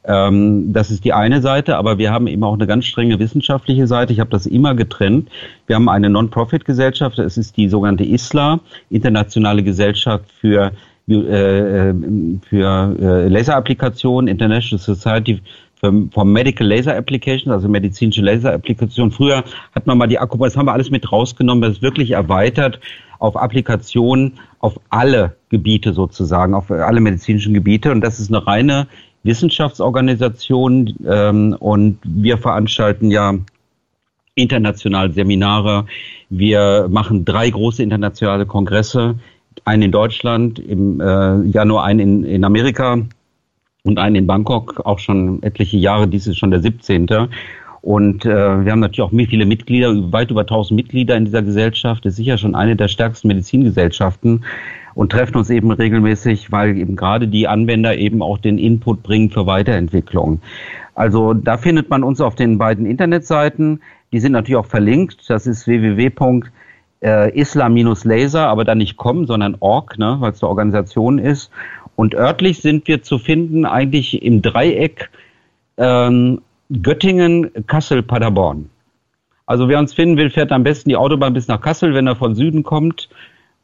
Ähm, das ist die eine Seite, aber wir haben eben auch eine ganz strenge wissenschaftliche Seite. Ich habe das immer getrennt. Wir haben eine Non-Profit-Gesellschaft, das ist die sogenannte ISLA, Internationale Gesellschaft für äh, für äh, Laser-Applikationen, International Society for Medical Laser Applications, also medizinische Laser-Applikationen. Früher hat man mal die Akku, das haben wir alles mit rausgenommen, das ist wirklich erweitert auf Applikationen auf alle Gebiete sozusagen, auf alle medizinischen Gebiete. Und das ist eine reine Wissenschaftsorganisation ähm, und wir veranstalten ja international Seminare. Wir machen drei große internationale Kongresse, einen in Deutschland, im äh, Januar einen in, in Amerika und einen in Bangkok, auch schon etliche Jahre, dies ist schon der 17. Und äh, wir haben natürlich auch viele Mitglieder, weit über 1000 Mitglieder in dieser Gesellschaft. Ist sicher schon eine der stärksten Medizingesellschaften und treffen uns eben regelmäßig, weil eben gerade die Anwender eben auch den Input bringen für Weiterentwicklung. Also da findet man uns auf den beiden Internetseiten. Die sind natürlich auch verlinkt. Das ist www.islam-laser, aber dann nicht com, sondern org, ne, weil es eine Organisation ist. Und örtlich sind wir zu finden eigentlich im Dreieck ähm, Göttingen, Kassel, Paderborn. Also wer uns finden will, fährt am besten die Autobahn bis nach Kassel, wenn er von Süden kommt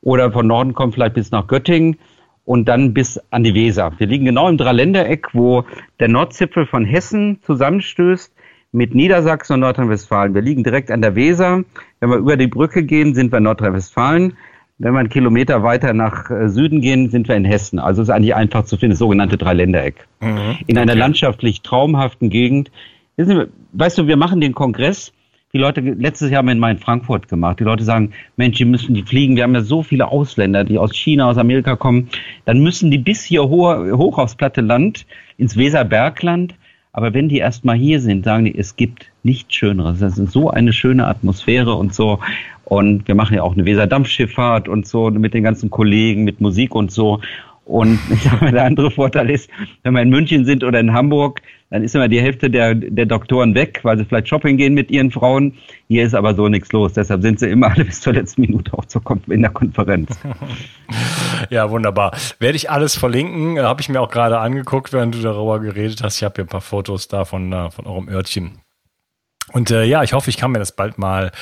oder von Norden kommt vielleicht bis nach Göttingen und dann bis an die Weser. Wir liegen genau im Dreiländereck, wo der Nordzipfel von Hessen zusammenstößt mit Niedersachsen und Nordrhein-Westfalen. Wir liegen direkt an der Weser. Wenn wir über die Brücke gehen, sind wir in Nordrhein-Westfalen. Wenn wir einen Kilometer weiter nach äh, Süden gehen, sind wir in Hessen. Also ist eigentlich einfach zu finden, das sogenannte Dreiländereck. Mhm. In einer landschaftlich traumhaften Gegend. Weißt du, wir machen den Kongress die Leute, letztes Jahr haben wir in Frankfurt gemacht. Die Leute sagen, Mensch, die müssen die fliegen. Wir haben ja so viele Ausländer, die aus China, aus Amerika kommen. Dann müssen die bis hier hoch, hoch aufs platte Land, ins Weserbergland. Aber wenn die erstmal hier sind, sagen die, es gibt nichts Schöneres. Das ist so eine schöne Atmosphäre und so. Und wir machen ja auch eine Weserdampfschifffahrt und so mit den ganzen Kollegen, mit Musik und so. Und ich sag mal, der andere Vorteil ist, wenn wir in München sind oder in Hamburg, dann ist immer die Hälfte der, der Doktoren weg, weil sie vielleicht shopping gehen mit ihren Frauen. Hier ist aber so nichts los. Deshalb sind sie immer alle bis zur letzten Minute auch in der Konferenz. Ja, wunderbar. Werde ich alles verlinken. Habe ich mir auch gerade angeguckt, während du darüber geredet hast. Ich habe hier ein paar Fotos da von, äh, von eurem Örtchen. Und äh, ja, ich hoffe, ich kann mir das bald mal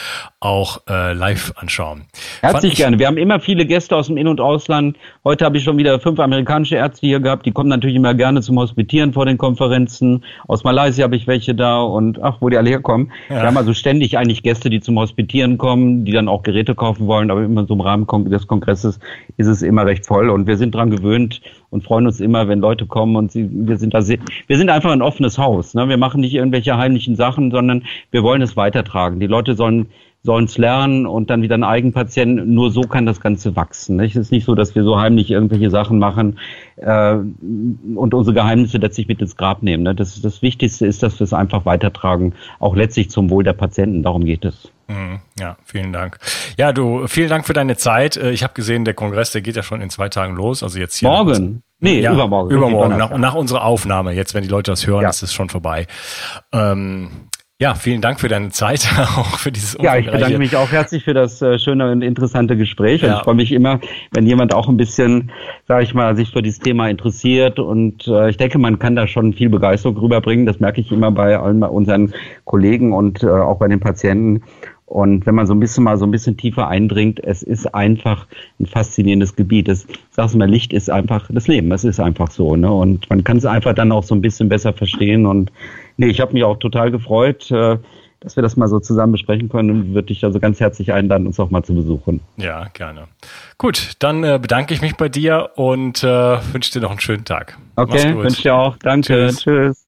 auch äh, live anschauen. Herzlich gerne. Wir haben immer viele Gäste aus dem In- und Ausland. Heute habe ich schon wieder fünf amerikanische Ärzte hier gehabt. Die kommen natürlich immer gerne zum Hospitieren vor den Konferenzen. Aus Malaysia habe ich welche da und ach, wo die alle herkommen. Ja. Wir haben also ständig eigentlich Gäste, die zum Hospitieren kommen, die dann auch Geräte kaufen wollen. Aber immer so im Rahmen des Kongresses ist es immer recht voll. Und wir sind dran gewöhnt, und freuen uns immer, wenn Leute kommen und sie, wir sind da sehr, wir sind einfach ein offenes Haus. Ne? Wir machen nicht irgendwelche heimlichen Sachen, sondern wir wollen es weitertragen. Die Leute sollen sollen es lernen und dann wieder ein Eigenpatient. Nur so kann das Ganze wachsen. Nicht? Es ist nicht so, dass wir so heimlich irgendwelche Sachen machen äh, und unsere Geheimnisse letztlich mit ins Grab nehmen. Ne? Das, das Wichtigste ist, dass wir es einfach weitertragen, auch letztlich zum Wohl der Patienten. Darum geht es. Mhm. Ja, vielen Dank. Ja, du, vielen Dank für deine Zeit. Äh, ich habe gesehen, der Kongress, der geht ja schon in zwei Tagen los. Also jetzt hier. Morgen. Nee, ja, übermorgen. Übermorgen, nach, nach unserer Aufnahme. Jetzt, wenn die Leute das hören, ja. ist es schon vorbei. Ähm, ja, vielen Dank für deine Zeit, auch für dieses Ja, ich bedanke mich auch herzlich für das äh, schöne und interessante Gespräch. Und ja. ich freue mich immer, wenn jemand auch ein bisschen, sage ich mal, sich für dieses Thema interessiert. Und äh, ich denke, man kann da schon viel Begeisterung rüberbringen. Das merke ich immer bei allen unseren Kollegen und äh, auch bei den Patienten. Und wenn man so ein bisschen mal so ein bisschen tiefer eindringt, es ist einfach ein faszinierendes Gebiet. Das, sagst du mal, Licht ist einfach das Leben. Es ist einfach so, ne? Und man kann es einfach dann auch so ein bisschen besser verstehen. Und nee, ich habe mich auch total gefreut, äh, dass wir das mal so zusammen besprechen können und würde dich also ganz herzlich einladen, uns auch mal zu besuchen. Ja, gerne. Gut, dann äh, bedanke ich mich bei dir und äh, wünsche dir noch einen schönen Tag. Okay, wünsche dir auch. Danke. Tschüss. Tschüss.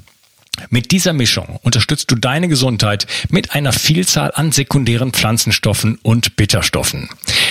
Mit dieser Mischung unterstützt du deine Gesundheit mit einer Vielzahl an sekundären Pflanzenstoffen und Bitterstoffen.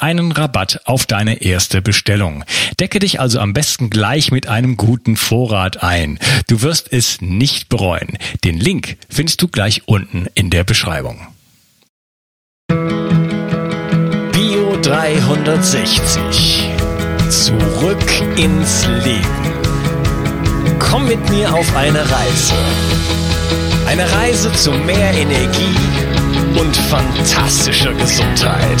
einen Rabatt auf deine erste Bestellung. Decke dich also am besten gleich mit einem guten Vorrat ein. Du wirst es nicht bereuen. Den Link findest du gleich unten in der Beschreibung. Bio 360 Zurück ins Leben. Komm mit mir auf eine Reise. Eine Reise zu mehr Energie und fantastischer Gesundheit.